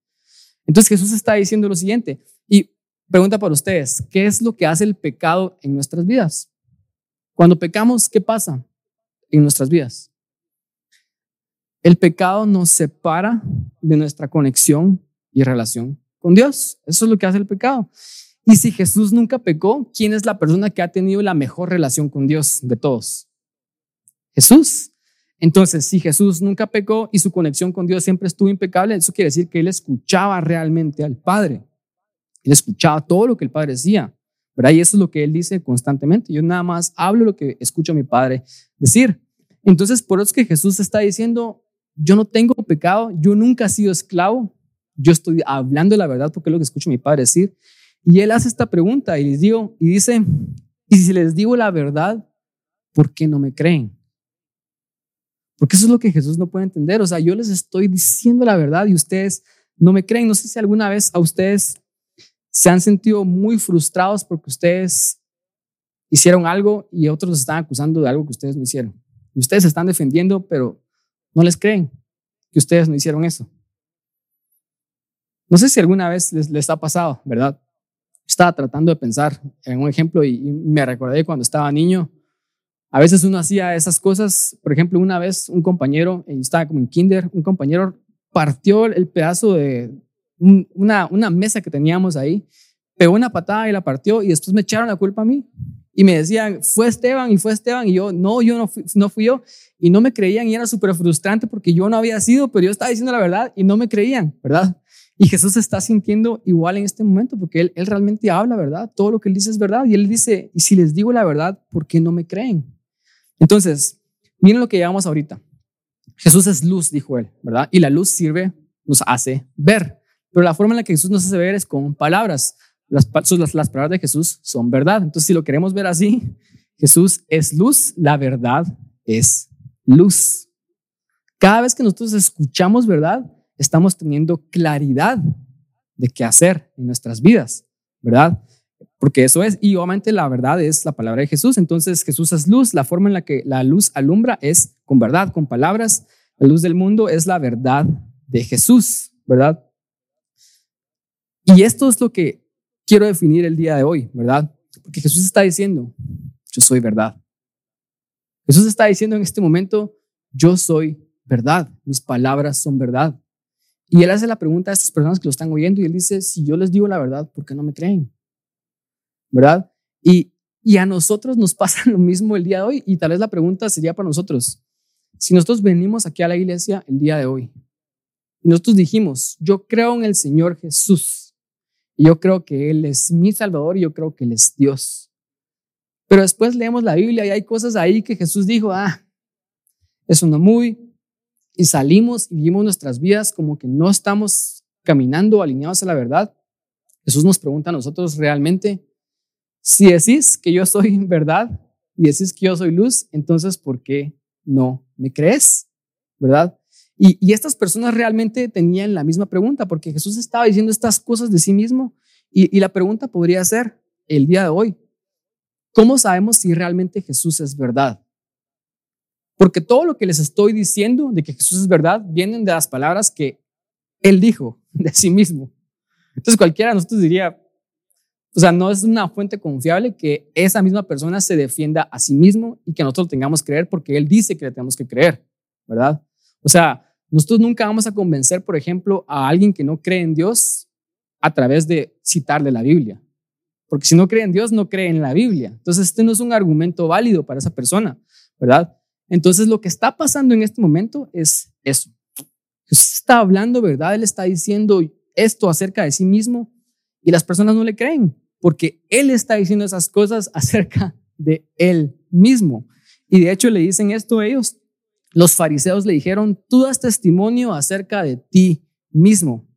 S2: Entonces Jesús está diciendo lo siguiente y pregunta para ustedes, ¿qué es lo que hace el pecado en nuestras vidas? Cuando pecamos, ¿qué pasa en nuestras vidas? El pecado nos separa de nuestra conexión y relación con Dios. Eso es lo que hace el pecado. Y si Jesús nunca pecó, ¿quién es la persona que ha tenido la mejor relación con Dios de todos? Jesús. Entonces, si Jesús nunca pecó y su conexión con Dios siempre estuvo impecable, eso quiere decir que él escuchaba realmente al Padre. Él escuchaba todo lo que el Padre decía. ¿verdad? Y eso es lo que él dice constantemente. Yo nada más hablo lo que escucho a mi Padre decir. Entonces, por eso es que Jesús está diciendo, yo no tengo pecado, yo nunca he sido esclavo, yo estoy hablando la verdad porque es lo que escucho a mi padre decir. Y él hace esta pregunta y les digo, y dice, y si les digo la verdad, ¿por qué no me creen? Porque eso es lo que Jesús no puede entender. O sea, yo les estoy diciendo la verdad y ustedes no me creen. No sé si alguna vez a ustedes se han sentido muy frustrados porque ustedes hicieron algo y otros están acusando de algo que ustedes no hicieron. Y ustedes se están defendiendo, pero no les creen que ustedes no hicieron eso. No sé si alguna vez les, ha pasado, ¿verdad? Estaba tratando de pensar en un ejemplo y, me recordé cuando estaba niño. A veces uno hacía esas cosas. Por ejemplo, una vez un compañero, estaba como en kinder, un compañero partió el pedazo de una, mesa que teníamos ahí, pegó una patada y la partió y después me echaron la culpa a mí y me decían, fue Esteban y fue Esteban y yo, no, yo no fui, yo y no me creían y era súper frustrante porque yo no había sido, pero yo estaba diciendo la verdad y no me creían, ¿verdad? Y Jesús está sintiendo igual en este momento porque él, él realmente habla, ¿verdad? Todo lo que él dice es verdad y él dice, y si les digo la verdad, ¿por qué no me creen? Entonces, miren lo que llevamos ahorita. Jesús es luz, dijo él, ¿verdad? Y la luz sirve, nos hace ver, pero la forma en la que Jesús nos hace ver es con palabras. Las, las, palabras de Jesús son verdad. Entonces, si lo queremos ver así, Jesús es luz, la verdad es luz. Cada vez que nosotros escuchamos verdad, estamos teniendo claridad de qué hacer en nuestras vidas, ¿verdad? Porque eso es, y obviamente la verdad es la palabra de Jesús. Entonces Jesús es luz, la forma en la que la luz alumbra es con verdad, con palabras. La luz del mundo es la verdad de Jesús, ¿verdad? Y esto es lo que quiero definir el día de hoy, ¿verdad? Porque Jesús está diciendo, yo soy verdad. Jesús está diciendo en este momento, yo soy verdad, mis palabras son verdad. Y él hace la pregunta a estas personas que lo están oyendo y él dice, si yo les digo la verdad, ¿por qué no me creen? ¿Verdad? Y, y a nosotros nos pasa lo mismo el día de hoy y tal vez la pregunta sería para nosotros, si nosotros venimos aquí a la iglesia el día de hoy y nosotros dijimos, yo creo en el Señor Jesús, y yo creo que Él es mi Salvador y yo creo que Él es Dios. Pero después leemos la Biblia y hay cosas ahí que Jesús dijo, ah, eso no muy, y salimos y vivimos nuestras vidas como que no estamos caminando alineados a la verdad. Jesús nos pregunta a nosotros realmente, si decís que yo soy verdad y decís que yo soy luz, entonces ¿por qué no me crees? ¿Verdad? Y, estas personas realmente tenían la misma pregunta, porque Jesús estaba diciendo estas cosas de sí mismo. Y, y la pregunta podría ser el día de hoy, ¿cómo sabemos si realmente Jesús es verdad? Porque todo lo que les estoy diciendo de que Jesús es verdad vienen de las palabras que Él dijo de sí mismo. Entonces cualquiera de nosotros diría, o sea, no es una fuente confiable que esa misma persona se defienda a sí mismo y que nosotros tengamos que creer porque Él dice que le tenemos que creer, ¿verdad? O sea, nosotros nunca vamos a convencer, por ejemplo, a alguien que no cree en Dios a través de citarle la Biblia. Porque si no cree en Dios, no cree en la Biblia. Entonces, este no es un argumento válido para esa persona, ¿verdad? Entonces, lo que está pasando en este momento es eso. Jesús está hablando, ¿verdad? Él está diciendo esto acerca de sí mismo y las personas no le creen porque Él está diciendo esas cosas acerca de Él mismo. Y de hecho le dicen esto a ellos. Los fariseos le dijeron, tú das testimonio acerca de ti mismo.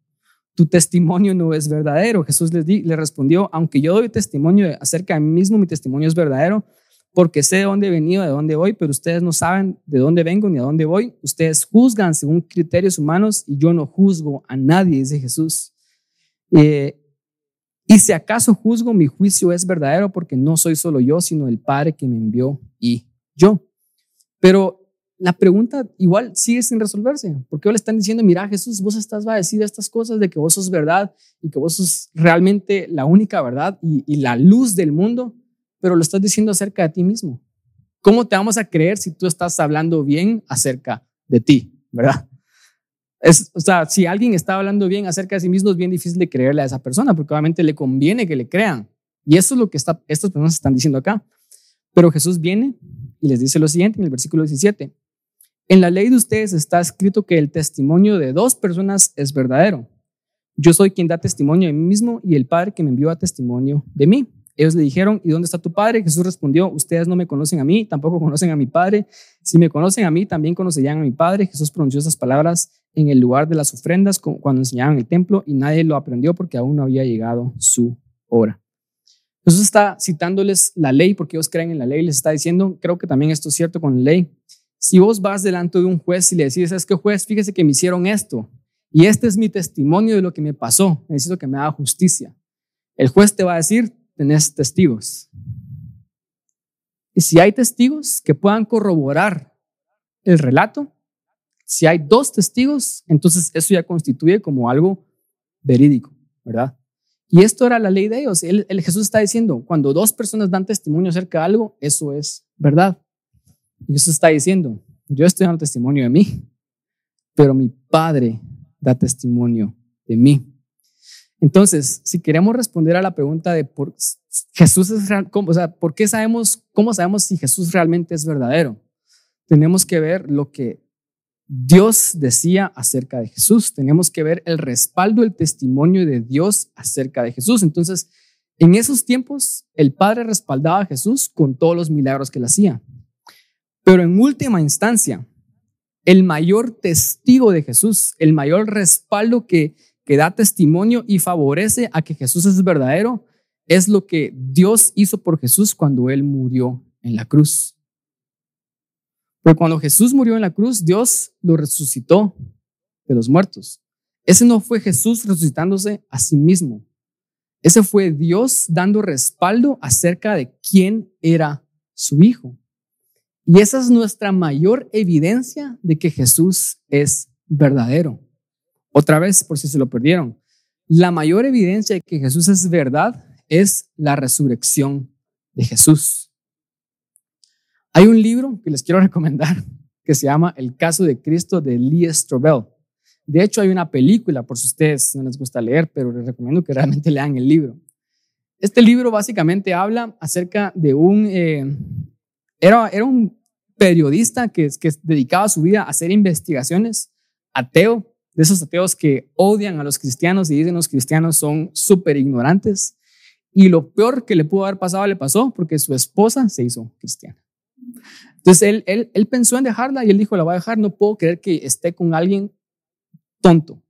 S2: Tu testimonio no es verdadero. Jesús les le respondió, aunque yo doy testimonio acerca de mí mismo, mi testimonio es verdadero, porque sé de dónde he venido, de dónde voy, pero ustedes no saben de dónde vengo ni a dónde voy. Ustedes juzgan según criterios humanos y yo no juzgo a nadie, dice Jesús. Eh, y si acaso juzgo, mi juicio es verdadero porque no soy solo yo, sino el Padre que me envió y yo. Pero la pregunta igual sigue sin resolverse, porque le están diciendo, mira Jesús, vos estás va a decir estas cosas de que vos sos verdad y que vos sos realmente la única verdad y, y la luz del mundo, pero lo estás diciendo acerca de ti mismo. ¿Cómo te vamos a creer si tú estás hablando bien acerca de ti, verdad? O sea, si alguien está hablando bien acerca de sí mismo, es bien difícil de creerle a esa persona, porque obviamente le conviene que le crean. Y eso es lo que está, estas personas están diciendo acá. Pero Jesús viene y les dice lo siguiente en el versículo 17. En la ley de ustedes está escrito que el testimonio de dos personas es verdadero. Yo soy quien da testimonio de mí mismo y el Padre que me envió a testimonio de mí. Ellos le dijeron, ¿y dónde está tu padre? Jesús respondió, ustedes no me conocen a mí, tampoco conocen a mi padre. Si me conocen a mí, también conocerían a mi padre. Jesús pronunció esas palabras en el lugar de las ofrendas cuando enseñaban el templo y nadie lo aprendió porque aún no había llegado su hora. Jesús está citándoles la ley porque ellos creen en la ley, les está diciendo, creo que también esto es cierto con la ley. Si vos vas delante de un juez y le decís, es que juez, fíjese que me hicieron esto y este es mi testimonio de lo que me pasó, necesito que me haga justicia. El juez te va a decir, tenés testigos. Y si hay testigos que puedan corroborar el relato, si hay dos testigos, entonces eso ya constituye como algo verídico, ¿verdad? Y esto era la ley de ellos. El, Jesús está diciendo, cuando dos personas dan testimonio acerca de algo, eso es verdad. Y Jesús está diciendo, yo estoy dando testimonio de mí, pero mi Padre da testimonio de mí. Entonces, si queremos responder a la pregunta de por Jesús es o sea, ¿por qué sabemos, cómo sabemos si Jesús realmente es verdadero? Tenemos que ver lo que Dios decía acerca de Jesús. Tenemos que ver el respaldo, el testimonio de Dios acerca de Jesús. Entonces, en esos tiempos, el Padre respaldaba a Jesús con todos los milagros que él hacía. Pero en última instancia, el mayor testigo de Jesús, el mayor respaldo que que da testimonio y favorece a que Jesús es verdadero, es lo que Dios hizo por Jesús cuando Él murió en la cruz. Pero cuando Jesús murió en la cruz, Dios lo resucitó de los muertos. Ese no fue Jesús resucitándose a sí mismo. Ese fue Dios dando respaldo acerca de quién era su Hijo. Y esa es nuestra mayor evidencia de que Jesús es verdadero. Otra vez, por si se lo perdieron, la mayor evidencia de que Jesús es verdad es la resurrección de Jesús. Hay un libro que les quiero recomendar que se llama El caso de Cristo de Lee Strobel. De hecho, hay una película, por si ustedes no les gusta leer, pero les recomiendo que realmente lean el libro. Este libro básicamente habla acerca de un... Eh, era, era un periodista que, que dedicaba su vida a hacer investigaciones, ateo, de esos ateos que odian a los cristianos y dicen los cristianos son súper ignorantes. Y lo peor que le pudo haber pasado le pasó porque su esposa se hizo cristiana. Entonces él, él, pensó en dejarla y él dijo, la voy a dejar, no puedo creer que esté con alguien tonto.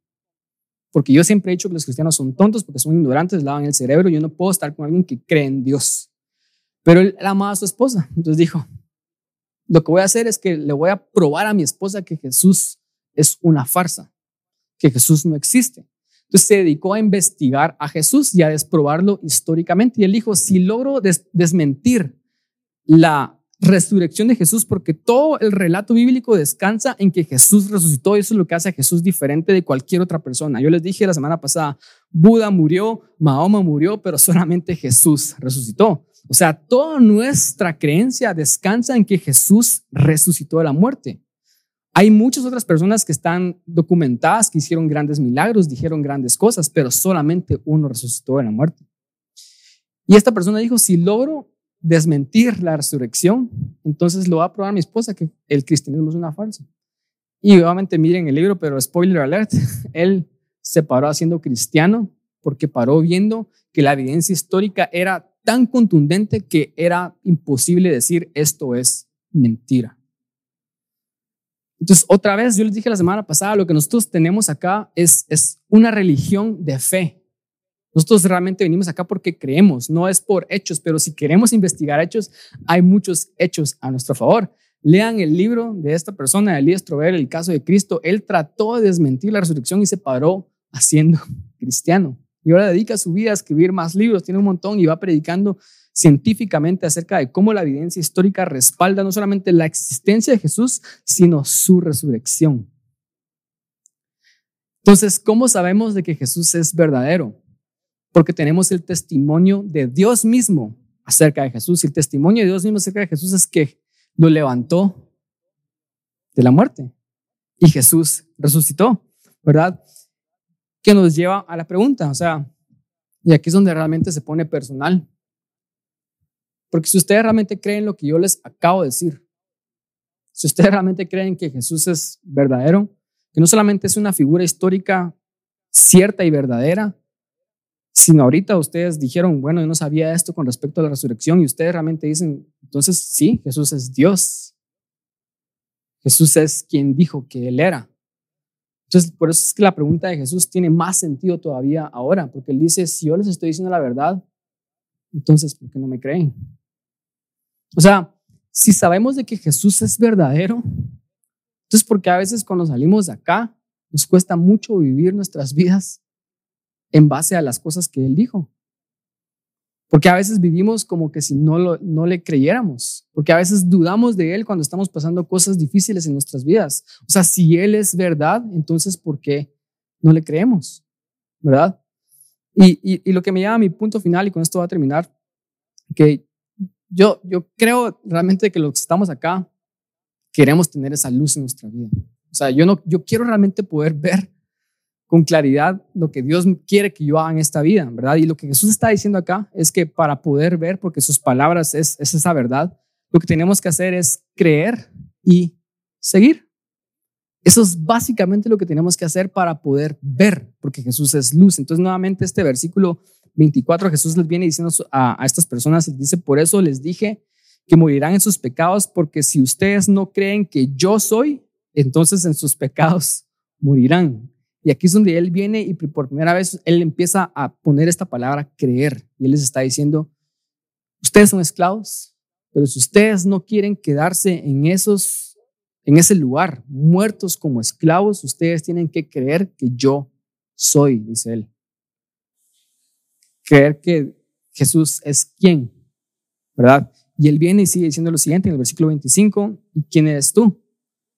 S2: Porque yo siempre he dicho que los cristianos son tontos porque son ignorantes, lavan el cerebro. Yo no puedo estar con alguien que cree en Dios. Pero él amaba a su esposa. Entonces dijo, lo que voy a hacer es que le voy a probar a mi esposa que Jesús es una farsa, que Jesús no existe. Entonces se dedicó a investigar a Jesús y a desprobarlo históricamente. Y él dijo, si logro desmentir la resurrección de Jesús, porque todo el relato bíblico descansa en que Jesús resucitó y eso es lo que hace a Jesús diferente de cualquier otra persona. Yo les dije la semana pasada, Buda murió, Mahoma murió, pero solamente Jesús resucitó. O sea, toda nuestra creencia descansa en que Jesús resucitó de la muerte. Hay muchas otras personas que están documentadas, que hicieron grandes milagros, dijeron grandes cosas, pero solamente uno resucitó de la muerte. Y esta persona dijo, si logro desmentir la resurrección, entonces lo va a probar mi esposa que el cristianismo es una falsa. Y obviamente miren el libro, pero spoiler alert, él se paró haciendo cristiano porque paró viendo que la evidencia histórica era tan contundente que era imposible decir esto es mentira. Entonces, otra vez, yo les dije la semana pasada, lo que nosotros tenemos acá es, es una religión de fe. Nosotros realmente venimos acá porque creemos, no es por hechos, pero si queremos investigar hechos, hay muchos hechos a nuestro favor. Lean el libro de esta persona, Elías Trover, el caso de Cristo. Él trató de desmentir la resurrección y se paró haciendo cristiano y ahora dedica su vida a escribir más libros, tiene un montón y va predicando científicamente acerca de cómo la evidencia histórica respalda no solamente la existencia de Jesús, sino su resurrección. Entonces, ¿cómo sabemos de que Jesús es verdadero? Porque tenemos el testimonio de Dios mismo acerca de Jesús. Y el testimonio de Dios mismo acerca de Jesús es que lo levantó de la muerte y Jesús resucitó, ¿verdad? que nos lleva a la pregunta, o sea, y aquí es donde realmente se pone personal. Porque si ustedes realmente creen lo que yo les acabo de decir, si ustedes realmente creen que Jesús es verdadero, que no solamente es una figura histórica cierta y verdadera, sino ahorita ustedes dijeron, bueno, yo no sabía esto con respecto a la resurrección y ustedes realmente dicen, entonces sí, Jesús es Dios. Jesús es quien dijo que Él era. Entonces, por eso es que la pregunta de Jesús tiene más sentido todavía ahora, porque él dice, si yo les estoy diciendo la verdad, entonces, ¿por qué no me creen? O sea, si sabemos de que Jesús es verdadero, entonces, porque a veces cuando salimos de acá, nos cuesta mucho vivir nuestras vidas en base a las cosas que Él dijo. Porque a veces vivimos como que si no, lo, no le creyéramos, porque a veces dudamos de Él cuando estamos pasando cosas difíciles en nuestras vidas. O sea, si Él es verdad, entonces ¿por qué no le creemos? ¿Verdad? Y, y, lo que me lleva a mi punto final, y con esto va a terminar, que yo, yo creo realmente que los que estamos acá queremos tener esa luz en nuestra vida. O sea, yo, no, yo quiero realmente poder ver con claridad lo que Dios quiere que yo haga en esta vida, ¿verdad? Y lo que Jesús está diciendo acá es que para poder ver, porque sus palabras es, esa verdad, lo que tenemos que hacer es creer y seguir. Eso es básicamente lo que tenemos que hacer para poder ver, porque Jesús es luz. Entonces, nuevamente, este versículo 24, Jesús les viene diciendo a, a estas personas, les dice, por eso les dije que morirán en sus pecados, porque si ustedes no creen que yo soy, entonces en sus pecados morirán. Y aquí es donde él viene y por primera vez él empieza a poner esta palabra creer. Y él les está diciendo, ustedes son esclavos, pero si ustedes no quieren quedarse en esos en ese lugar, muertos como esclavos, ustedes tienen que creer que yo soy, dice él. Creer que Jesús es quien, ¿verdad? Y él viene y sigue diciendo lo siguiente en el versículo 25, ¿y quién eres tú?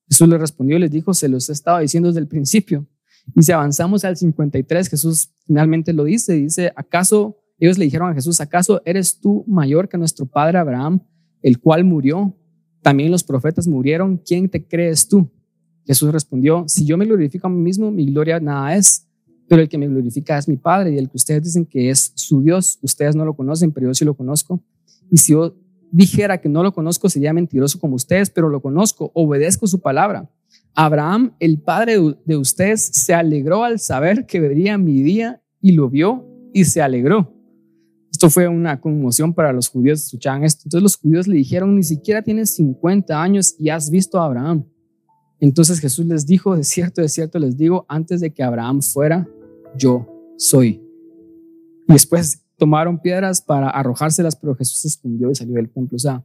S2: Jesús le respondió y les dijo, se los he estado diciendo desde el principio. Y si avanzamos al 53, Jesús finalmente lo dice, dice, ¿acaso ellos le dijeron a Jesús, ¿acaso eres tú mayor que nuestro padre Abraham, el cual murió? También los profetas murieron, ¿quién te crees tú? Jesús respondió, si yo me glorifico a mí mismo, mi gloria nada es, pero el que me glorifica es mi Padre y el que ustedes dicen que es su Dios, ustedes no lo conocen, pero yo sí lo conozco. Y si yo dijera que no lo conozco, sería mentiroso como ustedes, pero lo conozco, obedezco su palabra. Abraham, el padre de ustedes, se alegró al saber que vería mi día y lo vio y se alegró. Esto fue una conmoción para los judíos, escuchaban esto. Entonces los judíos le dijeron, ni siquiera tienes 50 años y has visto a Abraham. Entonces Jesús les dijo, de cierto, de cierto les digo, antes de que Abraham fuera, yo soy. Y después tomaron piedras para arrojárselas, pero Jesús se escondió y salió del templo. O sea,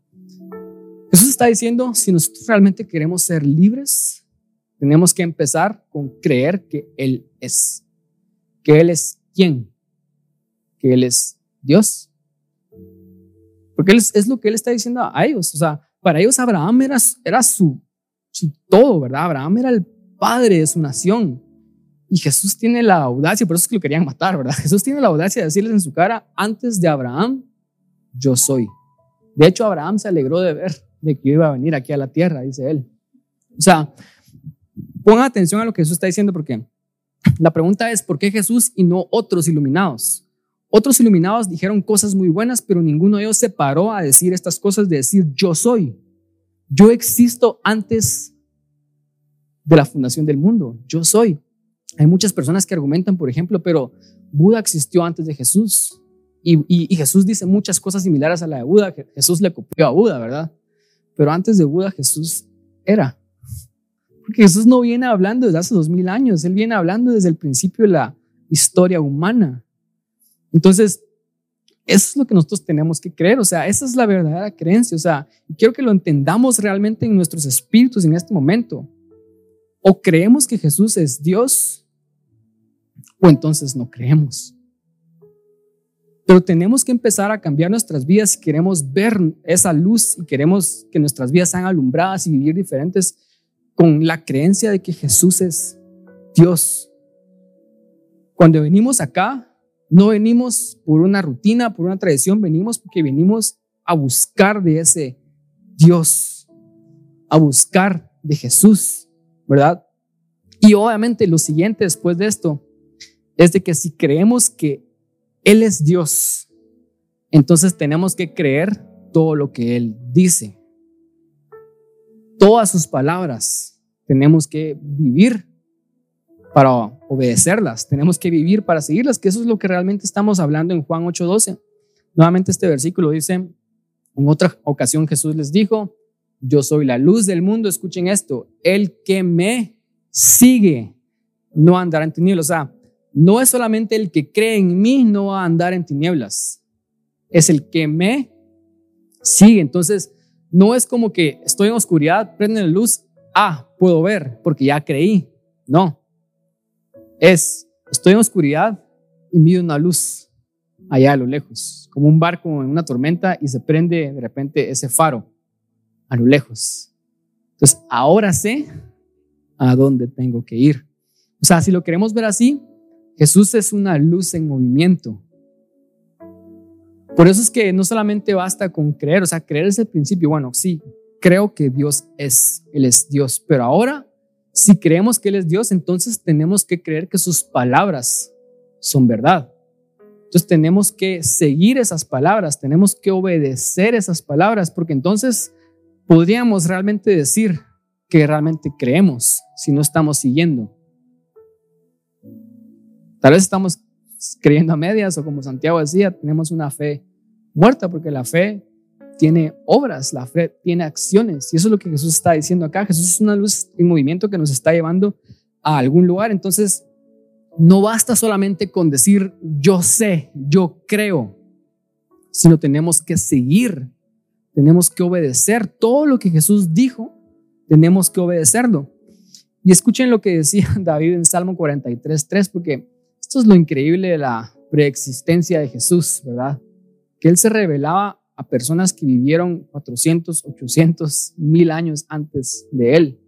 S2: está diciendo, si nosotros realmente queremos ser libres, tenemos que empezar con creer que Él es. Que Él es quién? Que Él es Dios. Porque él es, lo que Él está diciendo a ellos. O sea, para ellos Abraham era, era su, su todo, ¿verdad? Abraham era el padre de su nación. Y Jesús tiene la audacia, por eso es que lo querían matar, ¿verdad? Jesús tiene la audacia de decirles en su cara, antes de Abraham, yo soy. De hecho, Abraham se alegró de ver de que iba a venir aquí a la tierra, dice él. O sea, pongan atención a lo que Jesús está diciendo porque la pregunta es, ¿por qué Jesús y no otros iluminados? Otros iluminados dijeron cosas muy buenas, pero ninguno de ellos se paró a decir estas cosas, de decir, yo soy. Yo existo antes de la fundación del mundo. Yo soy. Hay muchas personas que argumentan, por ejemplo, pero Buda existió antes de Jesús. Y, Jesús dice muchas cosas similares a la de Buda. Jesús le copió a Buda, ¿verdad? Pero antes de Buda, Jesús era. Porque Jesús no viene hablando desde hace dos mil años. Él viene hablando desde el principio de la historia humana. Entonces, eso es lo que nosotros tenemos que creer. O sea, esa es la verdadera creencia. O sea, y quiero que lo entendamos realmente en nuestros espíritus en este momento. O creemos que Jesús es Dios o entonces no creemos. Pero tenemos que empezar a cambiar nuestras vidas si queremos ver esa luz y queremos que nuestras vidas sean alumbradas y vivir diferentes con la creencia de que Jesús es Dios. Cuando venimos acá, no venimos por una rutina, por una tradición, venimos porque venimos a buscar de ese Dios, a buscar de Jesús, ¿verdad? Y obviamente lo siguiente después de esto es de que si creemos que Él es Dios, entonces tenemos que creer todo lo que Él dice. Todas sus palabras tenemos que vivir para obedecerlas, tenemos que vivir para seguirlas, que eso es lo que realmente estamos hablando en Juan 8:12. Nuevamente este versículo dice, en otra ocasión Jesús les dijo, yo soy la luz del mundo, escuchen esto, el que me sigue no andará en tinieblas. O sea, no es solamente el que cree en mí no va a andar en tinieblas, es el que me sigue. Entonces, no es como que estoy en oscuridad, prende la luz, ah, puedo ver porque ya creí. No, es, estoy en oscuridad y miro una luz allá a lo lejos, como un barco en una tormenta y se prende de repente ese faro a lo lejos. Entonces, ahora sé a dónde tengo que ir. O sea, si lo queremos ver así, Jesús es una luz en movimiento. Por eso es que no solamente basta con creer, o sea, creer es el principio. Bueno, sí, creo que Dios es, Él es Dios, pero ahora, si creemos que Él es Dios, entonces tenemos que creer que sus palabras son verdad. Entonces tenemos que seguir esas palabras, tenemos que obedecer esas palabras, porque entonces podríamos realmente decir que realmente creemos si no estamos siguiendo. Tal vez estamos creyendo a medias o como Santiago decía, tenemos una fe muerta porque la fe tiene obras, la fe tiene acciones y eso es lo que Jesús está diciendo acá. Jesús es una luz en movimiento que nos está llevando a algún lugar. Entonces, no basta solamente con decir yo sé, yo creo, sino tenemos que seguir, tenemos que obedecer todo lo que Jesús dijo, tenemos que obedecerlo. Y escuchen lo que decía David en Salmo 43, 3, porque esto es lo increíble de la preexistencia de Jesús, ¿verdad? Que Él se revelaba a personas que vivieron 400, 800, mil años antes de Él.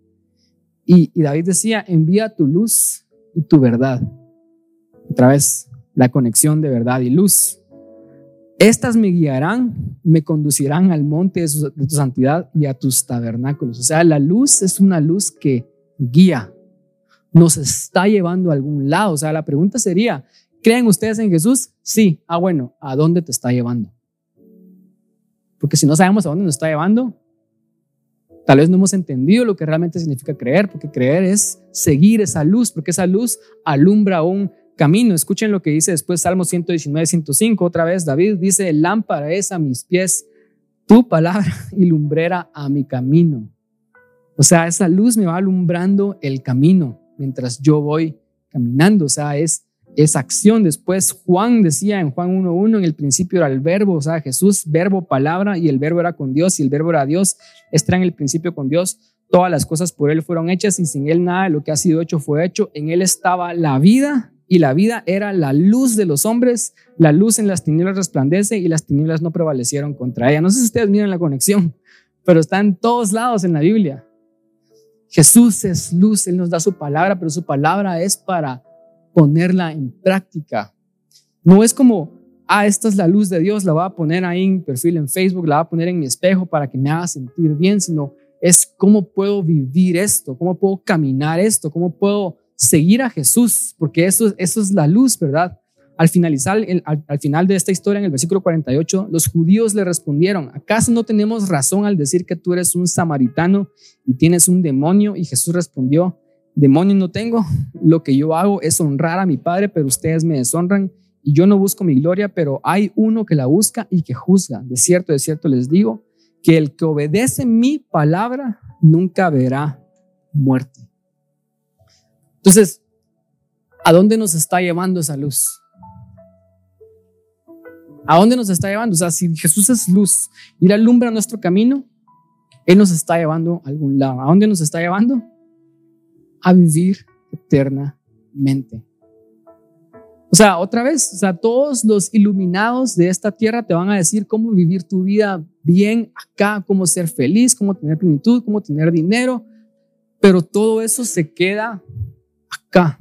S2: Y, David decía, envía tu luz y tu verdad. Otra vez, la conexión de verdad y luz. Estas me guiarán, me conducirán al monte de, de, tu santidad y a tus tabernáculos. O sea, la luz es una luz que guía, nos está llevando a algún lado. O sea, la pregunta sería, ¿creen ustedes en Jesús? Sí. Ah, bueno, ¿a dónde te está llevando? Porque si no sabemos a dónde nos está llevando, tal vez no hemos entendido lo que realmente significa creer, porque creer es seguir esa luz, porque esa luz alumbra un camino. Escuchen lo que dice después Salmo 119, 105. Otra vez David dice, lámpara es a mis pies, tu palabra y lumbrera a mi camino. O sea, esa luz me va alumbrando el camino mientras yo voy caminando. O sea, es, esa acción. Después Juan decía en Juan 1.1, en el principio era el verbo, o sea, Jesús, verbo, palabra, y el verbo era con Dios, y el verbo era Dios. Está en el principio con Dios. Todas las cosas por Él fueron hechas y sin Él nada de lo que ha sido hecho fue hecho. En Él estaba la vida y la vida era la luz de los hombres. La luz en las tinieblas resplandece y las tinieblas no prevalecieron contra ella. No sé si ustedes miran la conexión, pero está en todos lados en la Biblia. Jesús es luz, Él nos da su palabra, pero su palabra es para ponerla en práctica. No es como, ah, esta es la luz de Dios, la voy a poner ahí en perfil en Facebook, la voy a poner en mi espejo para que me haga sentir bien, sino es cómo puedo vivir esto, cómo puedo caminar esto, cómo puedo seguir a Jesús, porque eso, eso es la luz, ¿verdad? Al finalizar, al, final de esta historia, en el versículo 48, los judíos le respondieron, ¿acaso no tenemos razón al decir que tú eres un samaritano y tienes un demonio? Y Jesús respondió, demonio no tengo, lo que yo hago es honrar a mi Padre, pero ustedes me deshonran y yo no busco mi gloria, pero hay uno que la busca y que juzga. De cierto, de cierto les digo, que el que obedece mi palabra nunca verá muerte. Entonces, ¿a dónde nos está llevando esa luz? ¿A dónde nos está llevando? O sea, si Jesús es luz y la alumbra nuestro camino, Él nos está llevando a algún lado. ¿A dónde nos está llevando? A vivir eternamente. O sea, otra vez, o sea, todos los iluminados de esta tierra te van a decir cómo vivir tu vida bien acá, cómo ser feliz, cómo tener plenitud, cómo tener dinero, pero todo eso se queda acá.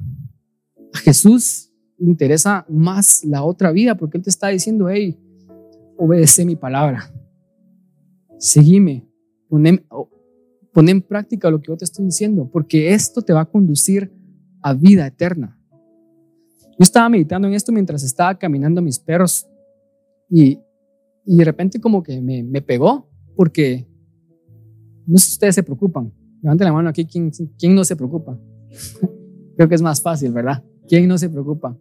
S2: A Jesús interesa más la otra vida porque Él te está diciendo, hey, obedece mi palabra, seguime, pon en, práctica lo que yo te estoy diciendo, porque esto te va a conducir a vida eterna. Yo estaba meditando en esto mientras estaba caminando mis perros y, y de repente como que me, me, pegó porque no sé si ustedes se preocupan. Levanten la mano aquí, ¿quién, quién no se preocupa? Creo que es más fácil, ¿verdad? ¿Quién no se preocupa?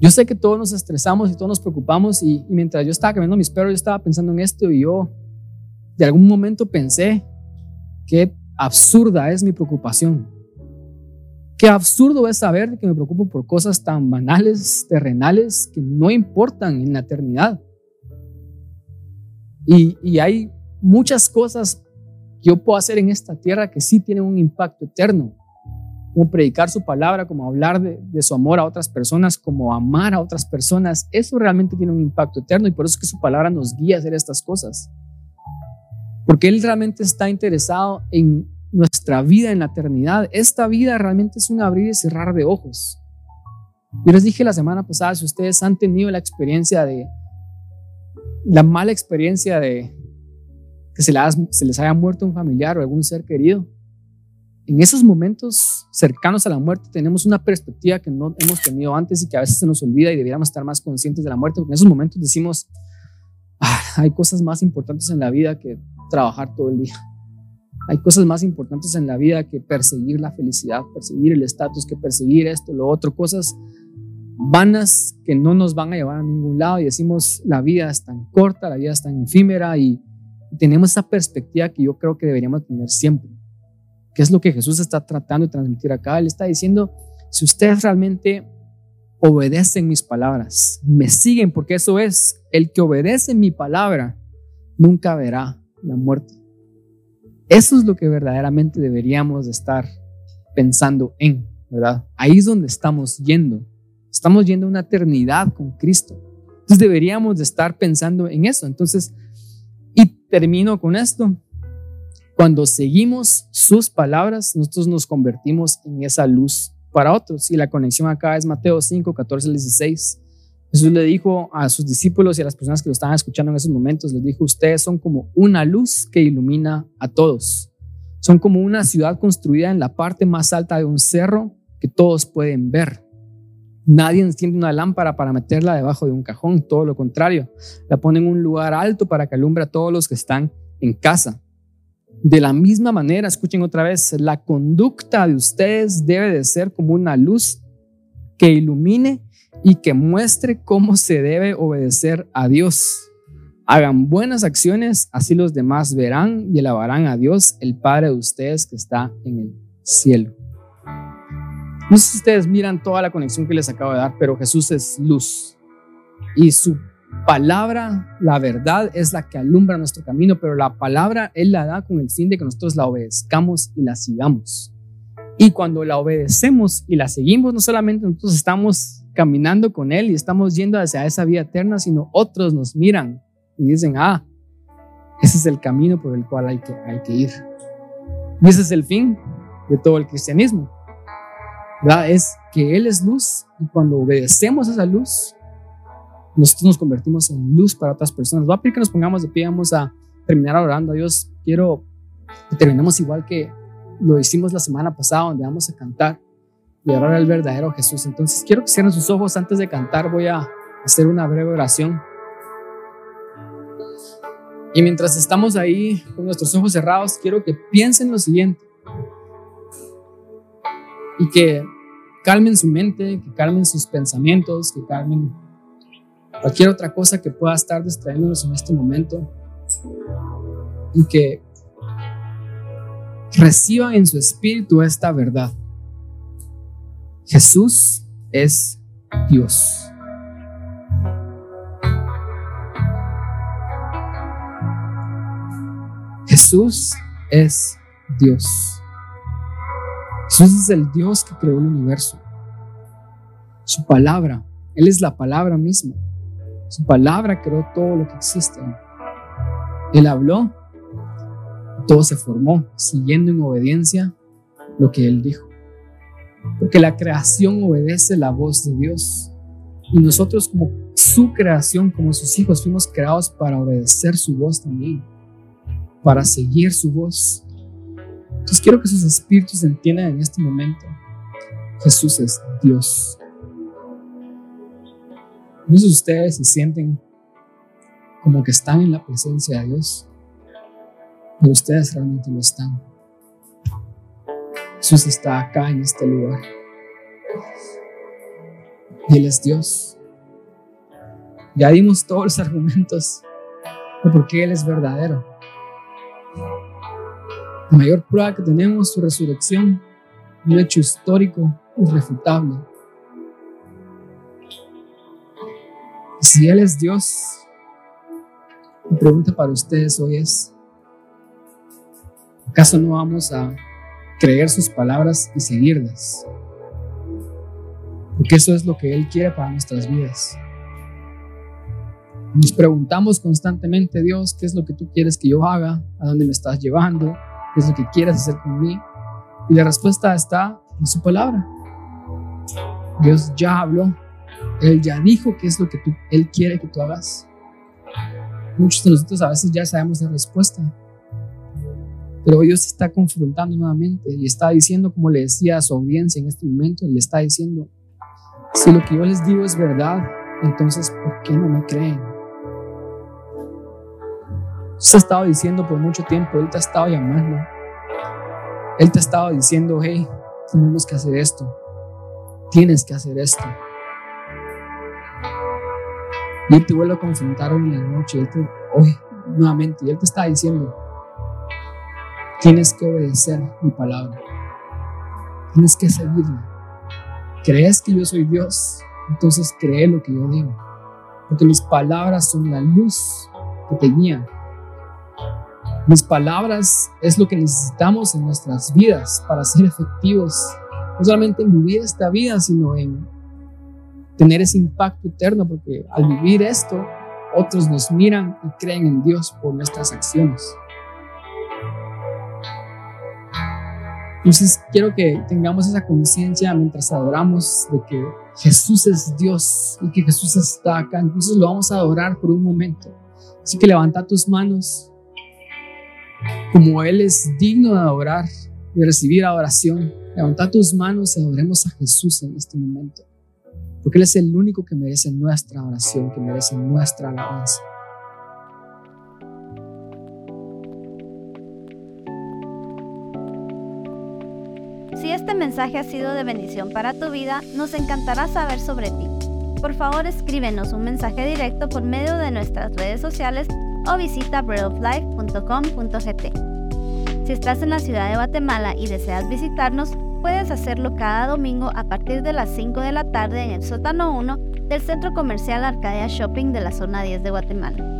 S2: Yo sé que todos nos estresamos y todos nos preocupamos y, mientras yo estaba caminando mis perros, yo estaba pensando en esto y yo de algún momento pensé qué absurda es mi preocupación. Qué absurdo es saber que me preocupo por cosas tan banales, terrenales, que no importan en la eternidad. Y, y hay muchas cosas que yo puedo hacer en esta tierra que sí tienen un impacto eterno como predicar su palabra, como hablar de, su amor a otras personas, como amar a otras personas, eso realmente tiene un impacto eterno y por eso es que su palabra nos guía a hacer estas cosas. Porque Él realmente está interesado en nuestra vida en la eternidad. Esta vida realmente es un abrir y cerrar de ojos. Yo les dije la semana pasada, si ustedes han tenido la experiencia de, la mala experiencia de que se les haya muerto un familiar o algún ser querido, en esos momentos cercanos a la muerte tenemos una perspectiva que no hemos tenido antes y que a veces se nos olvida y deberíamos estar más conscientes de la muerte, porque en esos momentos decimos, ah, hay cosas más importantes en la vida que trabajar todo el día. Hay cosas más importantes en la vida que perseguir la felicidad, perseguir el estatus, que perseguir esto, lo otro, cosas vanas que no nos van a llevar a ningún lado y decimos, la vida es tan corta, la vida es tan efímera y tenemos esa perspectiva que yo creo que deberíamos tener siempre ¿Qué es lo que Jesús está tratando de transmitir acá? Él está diciendo, si ustedes realmente obedecen mis palabras, me siguen, porque eso es, el que obedece mi palabra nunca verá la muerte. Eso es lo que verdaderamente deberíamos de estar pensando en, ¿verdad? Ahí es donde estamos yendo. Estamos yendo a una eternidad con Cristo. Entonces deberíamos de estar pensando en eso. Entonces, y termino con esto. Cuando seguimos sus palabras, nosotros nos convertimos en esa luz para otros. Y la conexión acá es Mateo 5, 14 16. Jesús le dijo a sus discípulos y a las personas que lo estaban escuchando en esos momentos, les dijo, ustedes son como una luz que ilumina a todos. Son como una ciudad construida en la parte más alta de un cerro que todos pueden ver. Nadie enciende una lámpara para meterla debajo de un cajón, todo lo contrario, la pone en un lugar alto para que alumbre a todos los que están en casa. De la misma manera, escuchen otra vez, la conducta de ustedes debe de ser como una luz que ilumine y que muestre cómo se debe obedecer a Dios. Hagan buenas acciones, así los demás verán y alabarán a Dios, el Padre de ustedes que está en el cielo. No sé si ustedes miran toda la conexión que les acabo de dar, pero Jesús es luz y su palabra, la verdad, es la que alumbra nuestro camino, pero la palabra Él la da con el fin de que nosotros la obedezcamos y la sigamos. Y cuando la obedecemos y la seguimos, no solamente nosotros estamos caminando con Él y estamos yendo hacia esa vida eterna, sino otros nos miran y dicen, ah, ese es el camino por el cual hay que, ir. Y ese es el fin de todo el cristianismo. Es que Él es luz y cuando obedecemos esa luz, nosotros nos convertimos en luz para otras personas. Va a pedir que nos pongamos de pie, vamos a terminar orando Dios. Quiero que terminemos igual que lo hicimos la semana pasada, donde vamos a cantar y orar al verdadero Jesús. Entonces, quiero que cierren sus ojos antes de cantar. Voy a hacer una breve oración. Y mientras estamos ahí con nuestros ojos cerrados, quiero que piensen lo siguiente y que calmen su mente, que calmen sus pensamientos, que calmen cualquier otra cosa que pueda estar distrayéndonos en este momento y que reciban en su espíritu esta verdad. Jesús es Dios. Jesús es Dios. Jesús es el Dios que creó el universo. Su palabra, Él es la palabra misma. Su palabra creó todo lo que existe. Él habló, todo se formó, siguiendo en obediencia lo que Él dijo. Porque la creación obedece la voz de Dios. Y nosotros como su creación, como sus hijos, fuimos creados para obedecer su voz también, para seguir su voz. Entonces quiero que sus espíritus entiendan en este momento, Jesús es Dios. Muchos de ustedes se sienten como que están en la presencia de Dios, pero ustedes realmente no están. Jesús está acá en este lugar. Y Él es Dios. Ya dimos todos los argumentos de por qué Él es verdadero. La mayor prueba que tenemos su resurrección, un hecho histórico irrefutable. Si Él es Dios, mi pregunta para ustedes hoy es, ¿acaso no vamos a creer sus palabras y seguirlas? Porque eso es lo que Él quiere para nuestras vidas. Nos preguntamos constantemente, Dios, ¿qué es lo que tú quieres que yo haga? ¿A dónde me estás llevando? ¿Qué es lo que quieres hacer conmigo? Y la respuesta está en su palabra. Dios ya habló. Él ya dijo qué es lo que tú, Él quiere que tú hagas. Muchos de nosotros a veces ya sabemos la respuesta. Pero Dios está confrontando nuevamente y está diciendo, como le decía a su audiencia en este momento, le está diciendo, si lo que yo les digo es verdad, entonces ¿por qué no me creen? Usted ha estado diciendo por mucho tiempo, Él te ha estado llamando. Él te ha estado diciendo, hey, tenemos que hacer esto. Tienes que hacer esto. Y Él te vuelve a confrontar hoy en la noche, hoy nuevamente, y Él te está diciendo, tienes que obedecer mi palabra. Tienes que seguirla. ¿Crees que yo soy Dios? Entonces cree lo que yo digo. Porque mis palabras son la luz que te guían mis palabras es lo que necesitamos en nuestras vidas para ser efectivos, no solamente en vivir esta vida, sino en tener ese impacto eterno, porque al vivir esto, otros nos miran y creen en Dios por nuestras acciones. Entonces quiero que tengamos esa conciencia mientras adoramos de que Jesús es Dios y que Jesús está acá. Entonces lo vamos a adorar por un momento. Así que levanta tus manos como Él es digno de adorar y recibir adoración, levanta tus manos y adoremos a Jesús en este momento. Porque Él es el único que merece nuestra oración, que merece nuestra alabanza.
S1: Si este mensaje ha sido de bendición para tu vida, nos encantará saber sobre ti. Por favor, escríbenos un mensaje directo por medio de nuestras redes sociales o visita breadoflife.com.gt. Si estás en la ciudad de Guatemala y deseas visitarnos, puedes hacerlo cada domingo a partir de las 5 de la tarde en el sótano 1 del Centro Comercial Arcadia Shopping de la zona 10 de Guatemala.